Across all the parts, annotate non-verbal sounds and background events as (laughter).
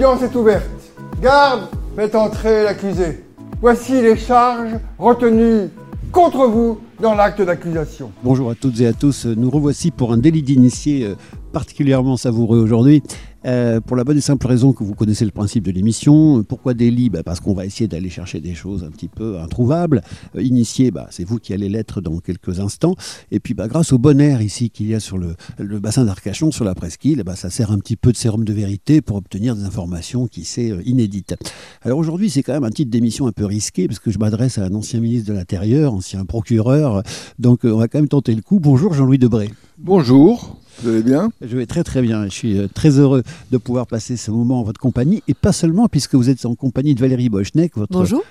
L'audience est ouverte. Garde, faites entrer l'accusé. Voici les charges retenues contre vous dans l'acte d'accusation. Bonjour à toutes et à tous. Nous revoici pour un délit d'initié euh, particulièrement savoureux aujourd'hui. Euh, pour la bonne et simple raison que vous connaissez le principe de l'émission. Pourquoi délit bah Parce qu'on va essayer d'aller chercher des choses un petit peu introuvables. Euh, initié, bah, c'est vous qui allez l'être dans quelques instants. Et puis bah, grâce au bon air ici qu'il y a sur le, bassin d'Arcachon, sur la presqu'île, ça sert un petit peu de sérum de vérité pour obtenir des informations qui sont euh, inédites. Alors aujourd'hui, c'est quand même un titre d'émission un peu risqué parce que je m'adresse à un ancien ministre de l'Intérieur, ancien procureur. Donc on va quand même tenter le coup. Bonjour Jean-Louis Debré. Bonjour. Vous allez bien Je vais très très bien. Je suis euh, très heureux de pouvoir passer ce moment en votre compagnie et pas seulement puisque vous êtes en compagnie de Valérie Bochnek, votre Bonjour.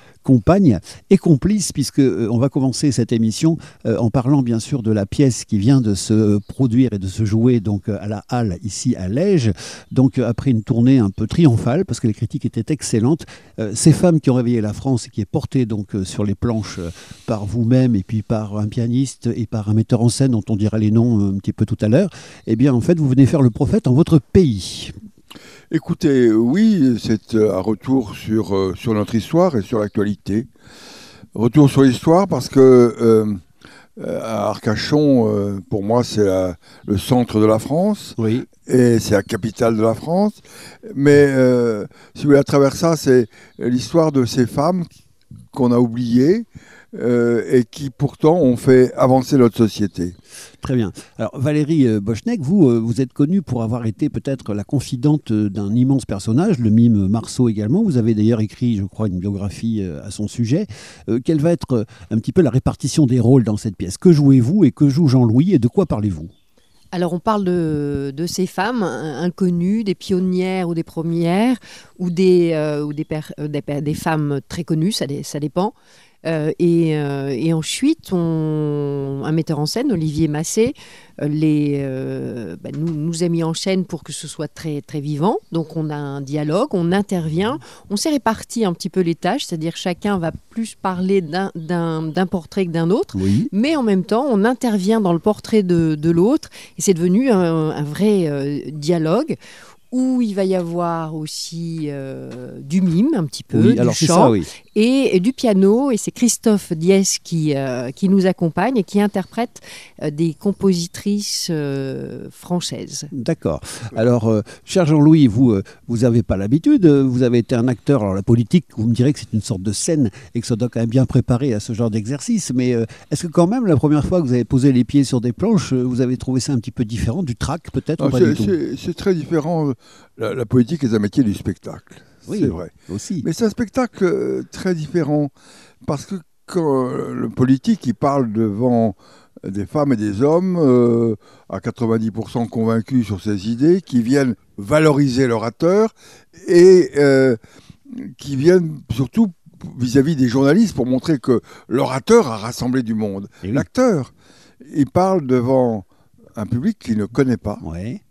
Et complice, puisque euh, on va commencer cette émission euh, en parlant bien sûr de la pièce qui vient de se produire et de se jouer donc euh, à la Halle ici à Lège. Donc après une tournée un peu triomphale, parce que les critiques étaient excellentes, ces femmes qui ont réveillé la France et qui est portée donc sur les planches par vous-même et puis par un pianiste et par un metteur en scène dont on dira les noms un petit peu tout à l'heure, eh bien en fait vous venez faire le prophète en votre pays. Écoutez, oui, c'est euh, un retour sur, euh, sur notre histoire et sur l'actualité. Retour sur l'histoire parce que euh, à Arcachon, euh, pour moi, c'est le centre de la France Oui. et c'est la capitale de la France. Mais euh, si vous voulez, à travers ça, c'est l'histoire de ces femmes qu'on a oubliées euh, et qui pourtant ont fait avancer notre société. Très bien. Alors Valérie euh, Bochnek, vous, euh, vous êtes connue pour avoir été peut-être la confidente d'un immense personnage, le mime Marceau également. Vous avez d'ailleurs écrit, je crois, une biographie à son sujet. Euh, quelle va être un petit peu la répartition des rôles dans cette pièce? Que jouez-vous et que joue Jean-Louis et de quoi parlez-vous? Alors on parle de, de ces femmes in- inconnues, des pionnières ou des premières, ou des, euh, ou des, euh, des, femmes très connues, ça, dé- ça dépend. Euh, et, euh, et ensuite, on, un metteur en scène, Olivier Massé, les, bah, nous, nous a mis en scène pour que ce soit très, très vivant. Donc on a un dialogue, on intervient, on s'est réparti un petit peu les tâches, c'est-à-dire chacun va plus parler d'un- portrait que d'un autre Oui. mais en même temps, on intervient dans le portrait de, de l'autre, et c'est devenu un, un vrai dialogue où il va y avoir aussi euh, du mime un petit peu, Oui, du alors chant, ça, oui. et, et du piano, et c'est Christophe Diès qui, euh, qui nous accompagne et qui interprète euh, des compositrices euh, françaises. D'accord. Alors, euh, cher Jean-Louis, vous, euh, vous n'avez pas l'habitude, vous avez été un acteur, alors la politique, vous me direz que c'est une sorte de scène et que ça doit quand même bien préparer à ce genre d'exercice, mais euh, est-ce que quand même, la première fois que vous avez posé les pieds sur des planches, vous avez trouvé ça un petit peu différent du track peut-être C'est c'est très différent. La, la politique est un métier du spectacle. Oui. C'est vrai. aussi. Mais c'est un spectacle euh, très différent parce que quand euh, le politique il parle devant des femmes et des hommes euh, à 90% convaincus sur ses idées, qui viennent valoriser l'orateur et euh, qui viennent surtout vis-à-vis des journalistes pour montrer que l'orateur a rassemblé du monde. Oui. L'acteur, il parle devant un public qu'il ne connaît pas, Ouais,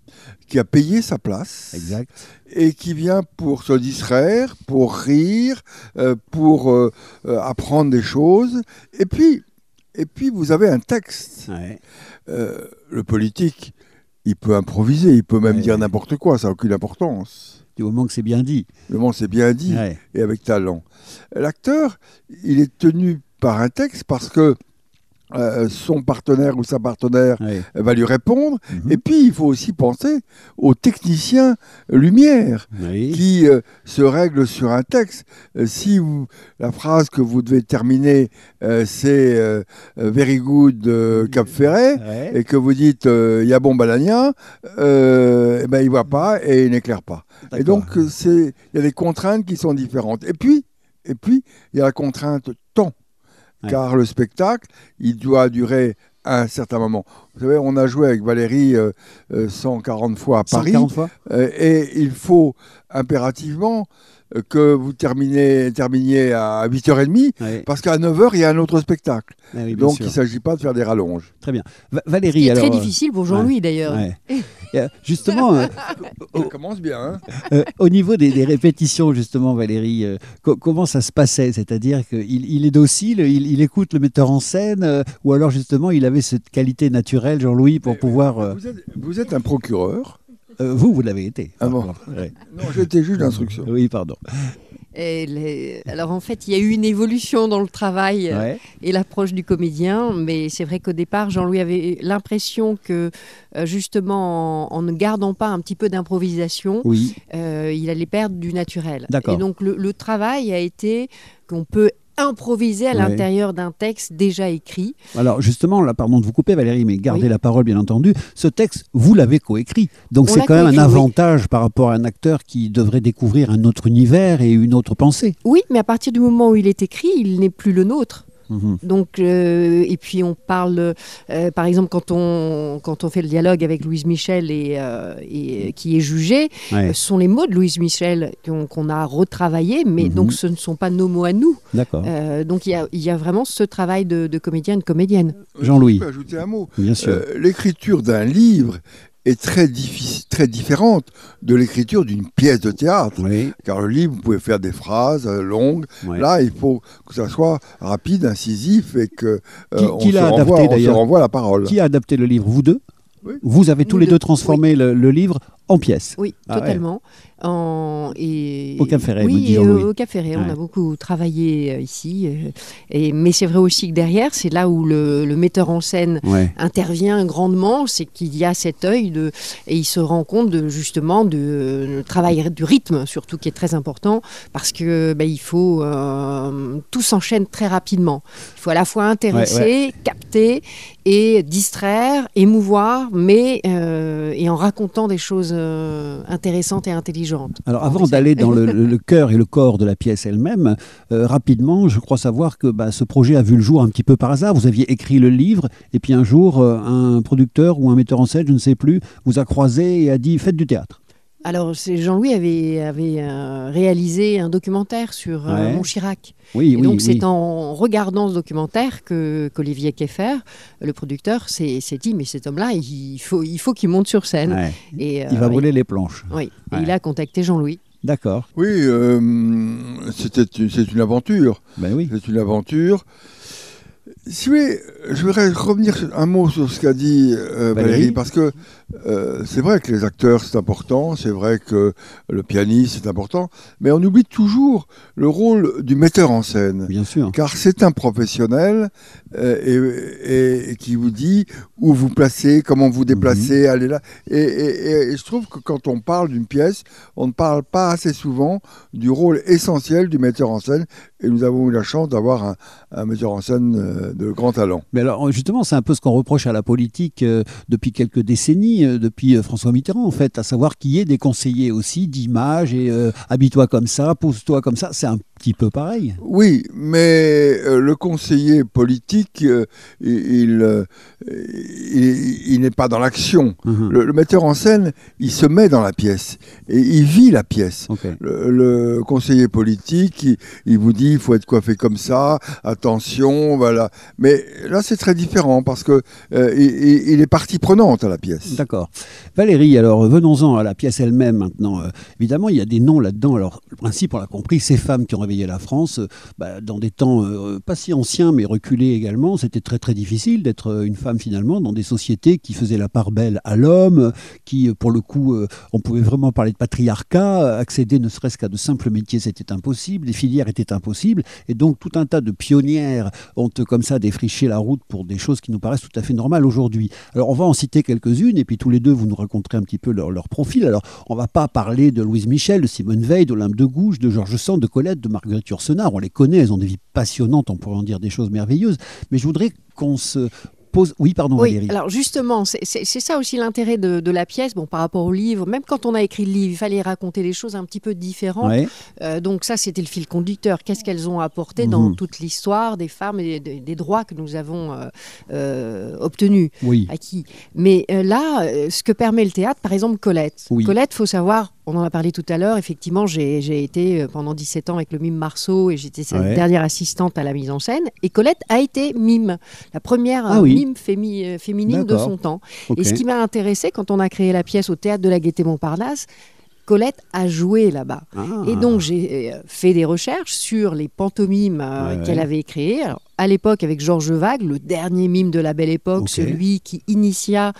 qui a payé sa place exact. et qui vient pour se distraire, pour rire, euh, pour euh, euh, apprendre des choses. Et puis, et puis vous avez un texte. Ouais. Euh, le politique, il peut improviser, il peut même Ouais, dire n'importe quoi, ça n'a aucune importance. Du moment que c'est bien dit. Le monde c'est bien dit Ouais. et avec talent. L'acteur, il est tenu par un texte parce que euh, son partenaire ou sa partenaire va lui répondre. Mhm. Et puis, il faut aussi penser aux techniciens lumière. Oui. qui euh, se règle sur un texte. Euh, si vous, la phrase que vous devez terminer, c'est Very good Cap Ouais. et que vous dites Yabon Balagna, euh, eh ben, il ne voit pas et il n'éclaire pas. Et donc, il y a des contraintes qui sont différentes. Et puis, et puis il y a la contrainte temps. Ouais. Car le spectacle, il doit durer un certain moment. Vous savez, on a joué avec Valérie euh, euh, 140 fois à Paris. 140 fois Euh, et il faut impérativement euh, que vous terminez, terminiez à 8h30, Ouais. parce qu'à 9h, il y a un autre spectacle. Ah oui, Donc, sûr. il ne s'agit pas de faire des rallonges. Très bien. Va- Ce Valérie, qui est alors. très difficile pour Jean-Louis d'ailleurs. ouais. (laughs) Euh, justement, euh, (laughs) Ça commence bien. Hein (laughs) Euh, au niveau des, des répétitions, justement, Valérie, euh, co- comment ça se passait? C'est-à-dire qu'il il est docile, il, il écoute le metteur en scène, euh, ou alors justement il avait cette qualité naturelle, Jean-Louis, pour Mais- pouvoir. euh, vous, êtes, vous êtes un procureur Euh, vous, vous l'avez été. Ah bon. Ouais. Non, j'étais juge d'instruction. Oui, pardon. Et les- Alors en fait, il y a eu une évolution dans le travail euh, Ouais. et l'approche du comédien, mais c'est vrai qu'au départ, Jean-Louis avait l'impression que euh, justement, en, en ne gardant pas un petit peu d'improvisation, Oui. euh, il allait perdre du naturel. D'accord. Et donc le, le travail a été qu'on peut improviser à l'intérieur d'un texte déjà écrit. Alors justement, là, pardon de vous couper Valérie, mais gardez Oui. la parole bien entendu. Ce texte, vous l'avez coécrit. Donc On c'est quand même un oui. avantage par rapport à un acteur qui devrait découvrir un autre univers et une autre pensée. Oui, mais à partir du moment où il est écrit, il n'est plus le nôtre. Mhm. Donc, euh, et puis on parle, euh, par exemple, quand on, quand on fait le dialogue avec Louise Michel et, euh, et qui est jugé, Ouais, ce sont les mots de Louise Michel qu'on a retravaillés, mais Mhm. donc ce ne sont pas nos mots à nous. D'accord. Euh, donc il y a, il y a vraiment ce travail de, de comédien et de comédienne. Jean-Louis. Je peux ajouter un mot. Bien sûr. Euh, l'écriture d'un livre est très, très différente de l'écriture d'une pièce de théâtre. oui. Car le livre, vous pouvez faire des phrases euh, longues. Là, il faut que ça soit rapide, incisif et que euh, Qui- on, qui se l'a renvoie, adapté, on se renvoie la parole. Qui a adapté le livre? Vous deux? Oui. Vous avez tous Nous les deux, deux transformé le, le livre en pièces. Oui, Ah ouais. totalement. En- et, Au Cap Ferret, oui, Jean-Louis. au Cap Ferret, on Ouais. a beaucoup travaillé euh, ici. euh, et, mais c'est vrai aussi que derrière, c'est là où le, le metteur en scène Ouais. intervient grandement, c'est qu'il y a cet œil de, et il se rend compte de, justement de, le travail du rythme surtout qui est très important parce que ben, il faut euh, tout s'enchaîne très rapidement. Il faut à la fois intéresser, capter et distraire, émouvoir, mais euh, et en racontant des choses euh, intéressantes et intelligentes. Alors avant d'aller dans le, (laughs) cœur et le corps de la pièce elle-même, euh, rapidement, je crois savoir que bah, ce projet a vu le jour un petit peu par hasard. Vous aviez écrit le livre et puis un jour, un producteur ou un metteur en scène, je ne sais plus, vous a croisé et a dit faites du théâtre. Alors Jean-Louis avait, avait euh, réalisé un documentaire sur euh, Ouais. Montchirac. Oui, Et oui, donc oui. c'est en regardant ce documentaire que qu'Olivier Keffer, le producteur, s'est dit mais cet homme-là, il faut il faut qu'il monte sur scène. Ouais. Et, Il va euh, brûler les planches. Oui, Et il a contacté Jean-Louis. D'accord. Oui, euh, c'était une- c'est une aventure. Ben oui. C'est une aventure. Si voulez, je voudrais revenir un mot sur ce qu'a dit euh, Valérie. Valérie, parce que euh, c'est vrai que les acteurs c'est important, c'est vrai que le pianiste c'est important, mais on oublie toujours le rôle du metteur en scène. Bien sûr. Car c'est un professionnel euh, et, et- et qui vous dit où vous placez, comment vous déplacez, Mhm. allez là. Et je trouve que quand on parle d'une pièce, on ne parle pas assez souvent du rôle essentiel du metteur en scène. Et nous avons eu la chance d'avoir un, un metteur en scène euh, de grand talent. Mais alors justement, c'est un peu ce qu'on reproche à la politique euh, depuis quelques décennies, euh, depuis euh, François Mitterrand en fait, à savoir qu'il y ait des conseillers aussi d'image et euh, habille-toi comme ça, pose-toi comme ça. C'est un petit peu pareil. Oui, mais euh, le conseiller politique, euh, il, il, euh, il- il n'est pas dans l'action. Mhm. Le, le metteur en scène, il se met dans la pièce et il vit la pièce. Le, le conseiller politique, il, il vous dit il faut être coiffé comme ça, attention, voilà. Mais là, c'est très différent parce que euh, il, il- il est partie prenante à la pièce. D'accord. Valérie, alors venons-en à la pièce elle-même maintenant. Euh, évidemment, il y a des noms là-dedans. Alors, le principe, on l'a compris, ces femmes qui ont réveillé la France, euh, bah, dans des temps euh, pas si anciens, mais reculés également, c'était très très difficile d'être une femme finalement dans des sociétés qui faisaient la part belle à l'homme, qui, pour le coup, on pouvait vraiment parler de patriarcat, accéder ne serait-ce qu'à de simples métiers, c'était impossible, les filières étaient impossibles, et donc tout un tas de pionnières ont comme ça défriché la route pour des choses qui nous paraissent tout à fait normales aujourd'hui. Alors on va en citer quelques-unes, et puis tous les deux, vous nous raconterez un petit peu leur, profil. Alors on va pas parler de Louise Michel, de Simone Veil, d'Olympe de Gouges, de Georges Sand, de Colette, de Marguerite Yourcenar. On les connaît, elles ont des vies passionnantes, on pourrait en dire des choses merveilleuses. Mais je voudrais qu'on se pose... Oui, pardon Oui, Valérie. alors justement, c'est- ça aussi l'intérêt de, de la pièce, bon, par rapport au livre. Même quand on a écrit le livre, il fallait raconter des choses un petit peu différentes. Ouais. Euh, donc ça, c'était le fil conducteur. Qu'est-ce qu'elles ont apporté dans Mhm. toute l'histoire des femmes et des, des droits que nous avons euh, euh, obtenus, Oui. acquis. Mais là, ce que permet le théâtre, par exemple, Colette. Oui. Colette, faut savoir, on en a parlé tout à l'heure, effectivement, j'ai été euh, pendant 17 ans avec le mime Marceau et j'étais sa Ouais. dernière assistante à la mise en scène. Et Colette a été mime, la première Ah oui. mime fémi- euh, féminine de son temps. Et ce qui m'a intéressé quand on a créé la pièce au théâtre de la Gaîté Montparnasse, Colette a joué là-bas. Ah. Et donc j'ai euh, fait des recherches sur les pantomimes euh, Ouais, qu'elle ouais. avait créées. Alors, à l'époque avec Georges Vague, le dernier mime de la belle époque, celui qui initia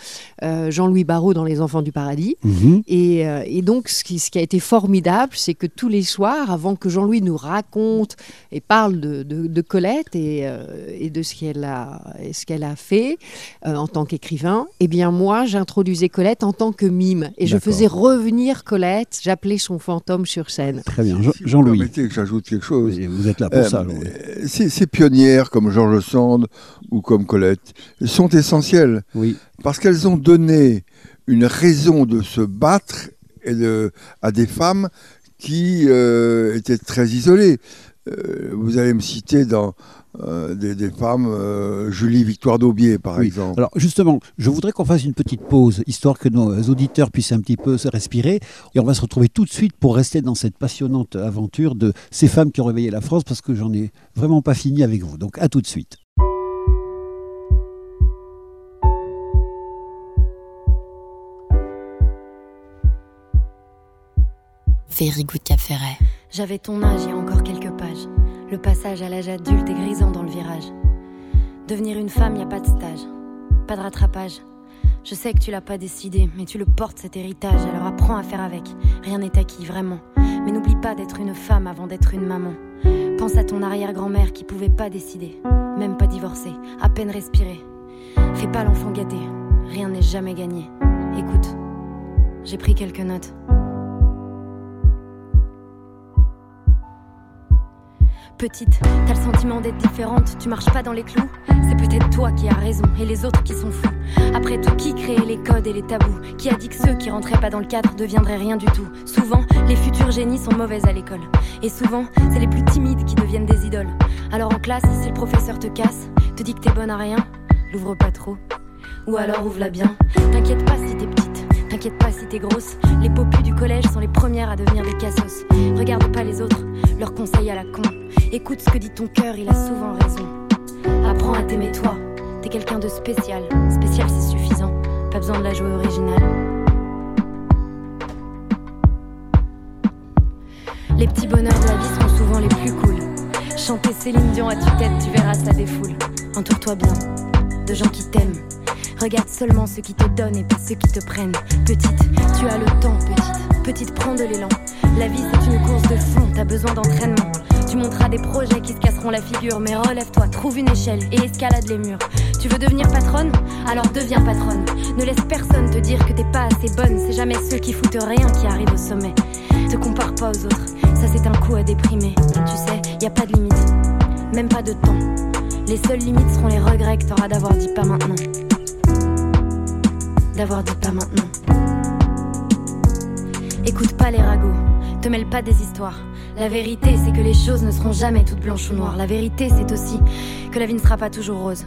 euh, Jean-Louis Barrault dans Les Enfants du Paradis. Mhm. Et, euh, et donc, ce qui, ce qui a été formidable, c'est que tous les soirs, avant que Jean-Louis nous raconte et parle de, de- de Colette et, euh, et de ce qu'elle a, et ce qu'elle a fait euh, en tant qu'écrivain, eh bien moi, j'introduisais Colette en tant que mime. Et je faisais revenir Colette, j'appelais son fantôme sur scène. Très bien. Si Jean-Louis, permettez que j'ajoute quelque chose. Vous êtes là pour Euh, ça. Jean-Louis. ces, ces pionnières comme Georges Sand ou comme Colette sont essentielles Oui. parce qu'elles ont donné une raison de se battre et de- à des femmes qui euh, étaient très isolées. Euh, vous allez me citer dans euh, des, des femmes, euh, Julie Victoire d'Aubier par Oui. exemple. Alors justement, je voudrais qu'on fasse une petite pause, histoire que nos auditeurs puissent un petit peu se respirer. Et on va se retrouver tout de suite pour rester dans cette passionnante aventure de ces femmes qui ont réveillé la France, parce que j'en ai vraiment pas fini avec vous. Donc à tout de suite. Ferret. J'avais ton âge il y a encore quelques pages. Le passage à l'âge adulte est grisant dans le virage. Devenir une femme, y a pas de stage, pas de rattrapage. Je sais que tu l'as pas décidé, mais tu le portes cet héritage, alors apprends à faire avec. Rien n'est acquis, vraiment. Mais n'oublie pas d'être une femme avant d'être une maman. Pense à ton arrière-grand-mère qui pouvait pas décider, même pas divorcer, à peine respirer. Fais pas l'enfant gâté, rien n'est jamais gagné. Écoute, j'ai pris quelques notes. Petite, t'as le sentiment d'être différente, tu marches pas dans les clous. C'est peut-être toi qui as raison et les autres qui sont fous. Après tout, qui créait les codes et les tabous? Qui a dit que ceux qui rentraient pas dans le cadre deviendraient rien du tout? Souvent, les futurs génies sont mauvaises à l'école. Et souvent, c'est les plus timides qui deviennent des idoles. Alors en classe, si le professeur te casse, te dit que t'es bonne à rien, l'ouvre pas trop. Ou alors ouvre-la bien. T'inquiète pas si t'es petite, t'inquiète pas si t'es grosse. Les popus du collège sont les premières à devenir des cassos. Regarde pas les autres, leurs conseils à la con. Écoute ce que dit ton cœur, il a souvent raison. Apprends à t'aimer toi, t'es quelqu'un de spécial. Spécial c'est suffisant, pas besoin de la jouer originale. Les petits bonheurs de la vie sont souvent les plus cool. Chanter Céline Dion à tue-tête, tu verras ça défoule. Entoure-toi bien de gens qui t'aiment. Regarde seulement ceux qui te donnent et pas ceux qui te prennent. Petite, tu as le temps, petite. Petite, prends de l'élan. La vie, c'est une course de fond, t'as besoin d'entraînement. Tu monteras des projets qui se casseront la figure, mais relève-toi, trouve une échelle et escalade les murs. Tu veux devenir patronne? Alors deviens patronne. Ne laisse personne te dire que t'es pas assez bonne, c'est jamais ceux qui foutent rien qui arrivent au sommet. Te compare pas aux autres, ça c'est un coup à déprimer. Tu sais, y a pas de limite, même pas de temps. Les seules limites seront les regrets que t'auras d'avoir dit pas maintenant. D'avoir dit pas maintenant. Écoute pas les ragots, te mêle pas des histoires. La vérité, c'est que les choses ne seront jamais toutes blanches ou noires. La vérité, c'est aussi que la vie ne sera pas toujours rose.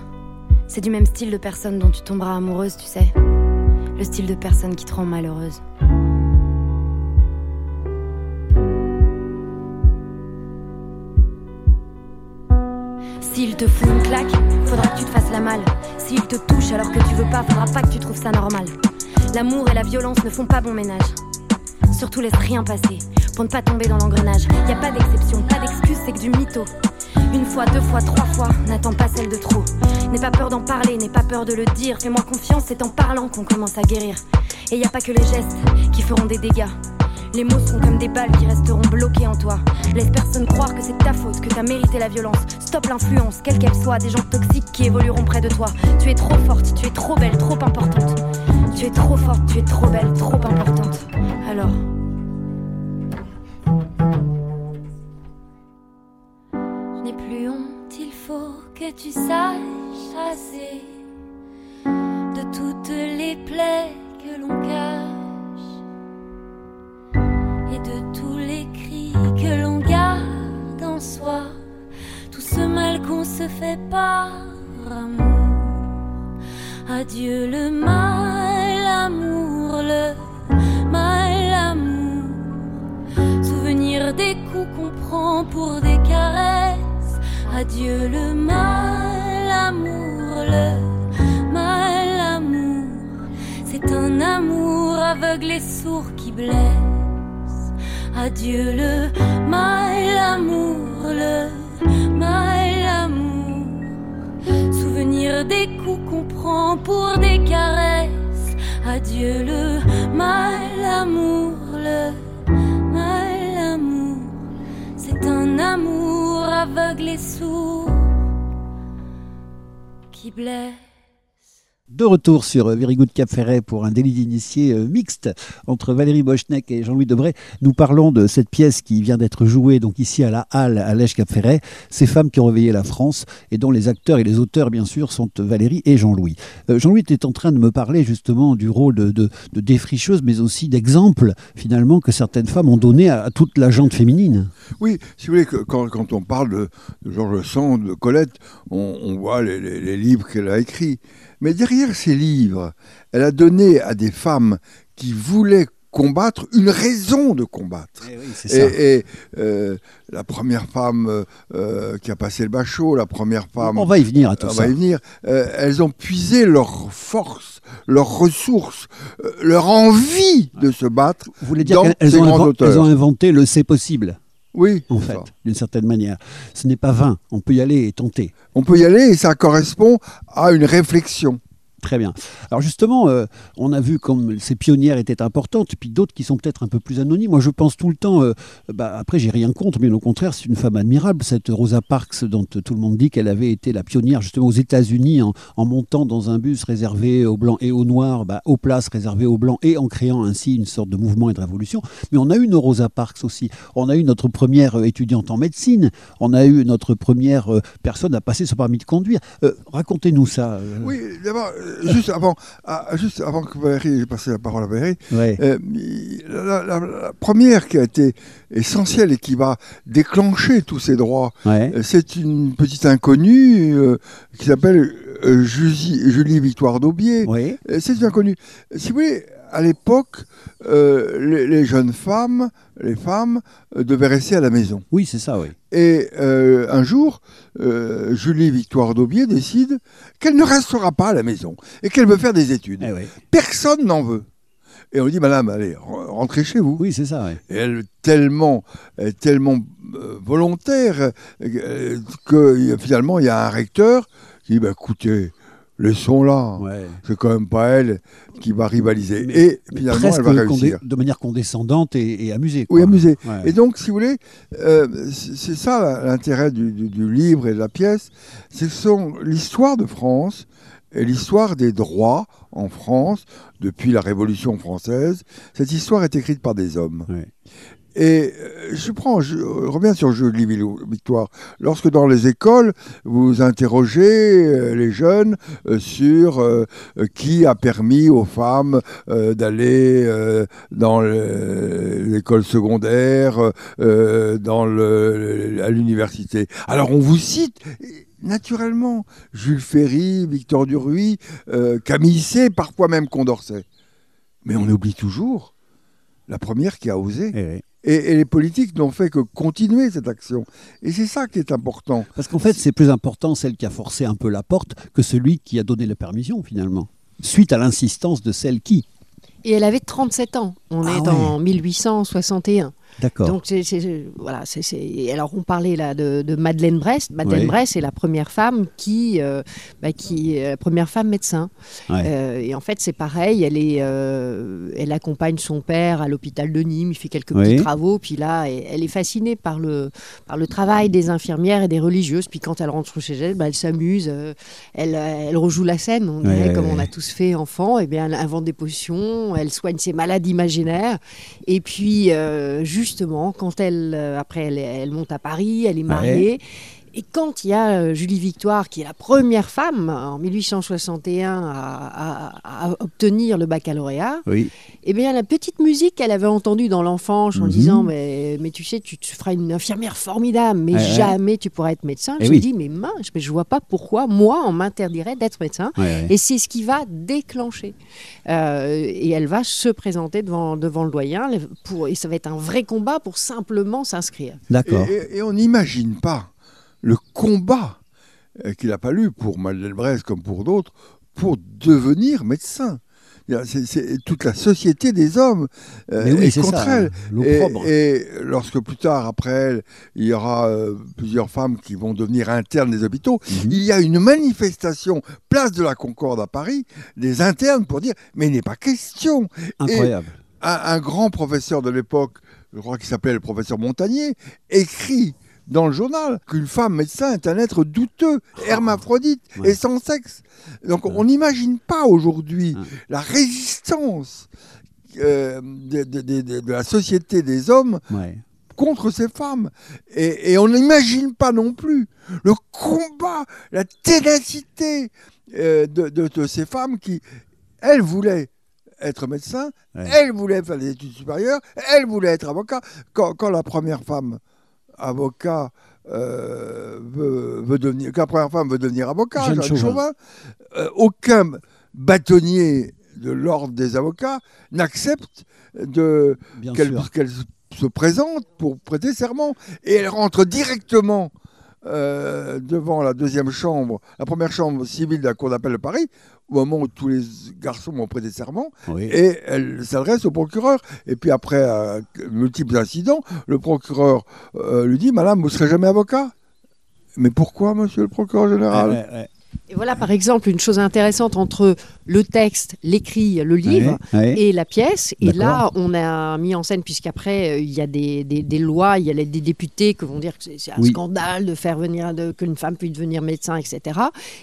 C'est du même style de personne dont tu tomberas amoureuse, tu sais. Le style de personne qui te rend malheureuse. S'il te fout une claque, faudra que tu te fasses la malle. S'il te touche alors que tu veux pas, faudra pas que tu trouves ça normal. L'amour et la violence ne font pas bon ménage. Surtout laisse rien passer pour ne pas tomber dans l'engrenage. Y a pas d'exception, pas d'excuse, c'est que du mytho. Une fois, deux fois, trois fois, n'attends pas celle de trop. N'aie pas peur d'en parler, n'aie pas peur de le dire. Fais-moi confiance, c'est en parlant qu'on commence à guérir. Et y a pas que les gestes qui feront des dégâts. Les mots sont comme des balles qui resteront bloquées en toi. Laisse personne croire que c'est ta faute, que t'as mérité la violence. Stop l'influence, quelle qu'elle soit, des gens toxiques qui évolueront près de toi. Tu es trop forte, tu es trop belle, trop importante. Tu es trop forte, tu es trop belle, trop importante. Alors. Je n'ai plus honte, il faut que tu saches assez de toutes les plaies se fait par amour. Adieu le mal amour, le mal amour. Souvenir des coups qu'on prend pour des caresses. Adieu le mal amour, le mal amour. C'est un amour aveugle et sourd qui blesse. Adieu le mal amour, le mal. Des coups qu'on prend pour des caresses. Adieu le mal amour, le mal amour. C'est un amour aveugle et sourd qui blesse. De retour sur euh, Very Good Cap Ferret pour un délit d'initié euh, mixte entre Valérie Bochnek et Jean-Louis Debray. Nous parlons de cette pièce qui vient d'être jouée donc ici à la Halle à l'Èche Cap Ferret. Ces femmes qui ont réveillé la France et dont les acteurs et les auteurs bien sûr sont Valérie et Jean-Louis. Euh, Jean-Louis était en train de me parler justement du rôle de, défricheuse mais aussi d'exemple finalement que certaines femmes ont donné à, toute la gente féminine. Oui, si vous voulez, quand, on parle de, Georges Sand, de Colette, on, voit les- les livres qu'elle a écrits. Mais derrière ces livres, elle a donné à des femmes qui voulaient combattre une raison de combattre. Et, et, euh, la première femme euh, qui a passé le bachot, la première femme... On va y venir à tout on ça. va y venir. Euh, elles ont puisé leur force, leurs ressources, leur envie de se battre. Vous voulez dire qu'elles ont inventé le c'est possible Oui, en fait, d'une certaine manière. Ce n'est pas vain, on peut y aller et tenter. On peut y aller et ça correspond à une réflexion. Très bien. Alors justement, euh, on a vu comme ces pionnières étaient importantes, puis d'autres qui sont peut-être un peu plus anonymes. Moi, je pense tout le temps, euh, bah, après, j'ai rien contre, mais au contraire, c'est une femme admirable, cette Rosa Parks, dont tout le monde dit qu'elle avait été la pionnière justement aux États-Unis en, montant dans un bus réservé aux blancs et aux noirs, bah, aux places réservées aux blancs, et en créant ainsi une sorte de mouvement et de révolution. Mais on a eu nos Rosa Parks aussi. On a eu notre première euh, étudiante en médecine. On a eu notre première euh, personne à passer son permis de conduire. Racontez-nous ça. Oui, d'abord, juste avant, ah, juste avant que Valérie, j'ai passé la parole à Valérie, Ouais. euh, la, la- la première qui a été essentielle et qui va déclencher tous ces droits, Ouais. euh, c'est une petite inconnue euh, qui s'appelle euh, Julie, Julie Victoire d'Aubier. Euh, C'est une inconnue. Si vous voulez, à l'époque, euh, les, les jeunes femmes, les femmes, euh, devaient rester à la maison. Oui, c'est ça, oui. Et euh, un jour, Julie Victoire d'Aubier décide qu'elle ne restera pas à la maison et qu'elle veut faire des études. Eh oui. Personne n'en veut. Et on lui dit, madame, allez, re- rentrez chez vous. Oui, c'est ça, oui. Et elle tellement, tellement volontaire que finalement, il y a un recteur qui dit, bah, écoutez, laissons-la. Ouais. C'est quand même pas elle qui va rivaliser. Mais- et finalement, elle va réussir. de manière condescendante et, et amusée. Oui, amusée. Ouais. Et donc, si vous voulez, euh, c'est ça l'intérêt du, du- du livre et de la pièce, c'est sont l'histoire de France et l'histoire des droits en France depuis la Révolution française. Cette histoire est écrite par des hommes. Ouais. Et euh, je prends, je reviens sur Julie Victoire. Lorsque dans les écoles, vous interrogez euh, les jeunes euh, sur euh, euh, qui a permis aux femmes euh, d'aller euh, dans le- l'école secondaire, euh, dans à l'université. Alors on vous cite naturellement Jules Ferry, Victor Duruy, euh, Camille C, parfois même Condorcet. Mais on oublie toujours la première qui a osé. Eh. Et, et les politiques n'ont fait que continuer cette action. Et c'est ça qui est important. Parce qu'en fait, c'est plus important celle qui a forcé un peu la porte que celui qui a donné la permission, finalement. Suite à l'insistance de celle qui. Et elle avait 37 ans. On Ah est ouais. en 1861. D'accord. Donc, c'est- c'est- voilà, c'est- alors on parlait là de, de Madeleine Brest. Madeleine Oui. Brest est la première femme qui, euh, bah, qui est la première femme médecin. Ouais. Euh, et en fait, c'est pareil. Elle est, euh, elle accompagne son père à l'hôpital de Nîmes. Il fait quelques Oui. petits travaux. Puis là, elle est fascinée par le, par le travail des infirmières et des religieuses. Puis quand elle rentre chez elle, bah, elle s'amuse. elle, elle rejoue la scène, on dirait, Ouais, comme ouais, on a tous fait enfant. Et bien, elle invente des potions. Elle soigne ses malades imaginaires. Et puis, euh, justement, quand elle, euh, après, elle, elle monte à Paris, elle est mariée. Et quand il y a euh, Julie Victoire, qui est la première femme en 1861 à, à- à obtenir le baccalauréat, Oui. eh bien la petite musique qu'elle avait entendue dans l'enfance en Mhm. disant mais, mais tu sais, tu, tu feras une infirmière formidable, mais Ouais, ouais. jamais tu pourras être médecin. Eh Je oui. me dis mais mince, mais je vois pas pourquoi moi on m'interdirait d'être médecin. Ouais, ouais. Et c'est ce qui va déclencher. Euh, et elle va se présenter devant, devant le doyen, pour, et ça va être un vrai combat pour simplement s'inscrire. D'accord. Et, et- et on n'imagine pas le combat euh, qu'il a fallu pour Madeleine Brest comme pour d'autres pour devenir médecin. C'est toute la société des hommes euh, oui, est contre ça, elle. Et, et lorsque plus tard, après elle, il y aura euh, plusieurs femmes qui vont devenir internes des hôpitaux, Mhm. il y a une manifestation, place de la Concorde à Paris, des internes pour dire mais il n'est pas question. Incroyable. Un, un grand professeur de l'époque, je crois qu'il s'appelait le professeur Montagnier, écrit dans le journal qu'une femme médecin est un être douteux, hermaphrodite Ouais. et sans sexe. Donc on n'imagine pas aujourd'hui Ouais. la résistance euh, de, de- de- de- de la société des hommes Ouais. contre ces femmes. Et, et on n'imagine pas non plus le combat, la ténacité euh, de, ces femmes qui, elles, voulaient être médecins, Ouais. elles voulaient faire des études supérieures, elles voulaient être avocat. Quand, quand la première femme avocat euh, veut, veut devenir, la première femme veut devenir avocat, Jeanne Jeanne Chauvin. Chauvin, euh, aucun bâtonnier de l'ordre des avocats n'accepte de, qu'elle se présente pour prêter serment. Et elle rentre directement euh, devant la deuxième chambre, la première chambre civile de la Cour d'appel de Paris, au moment où tous les garçons vont prêter serment, Oui. et elle s'adresse au procureur. Et puis après euh, multiples incidents, le procureur euh, lui dit, Madame, vous ne serez jamais avocat mais pourquoi, monsieur le procureur général? Ouais, ouais, ouais. Et voilà par exemple une chose intéressante entre le texte, l'écrit, le livre. Ouais, ouais. Et la pièce. Et là, on a mis en scène, puisqu'après, euh, il y a des, des- des lois, il y a les- des députés qui vont dire que c'est un Oui. scandale de faire venir, qu'une femme puisse devenir médecin, etc.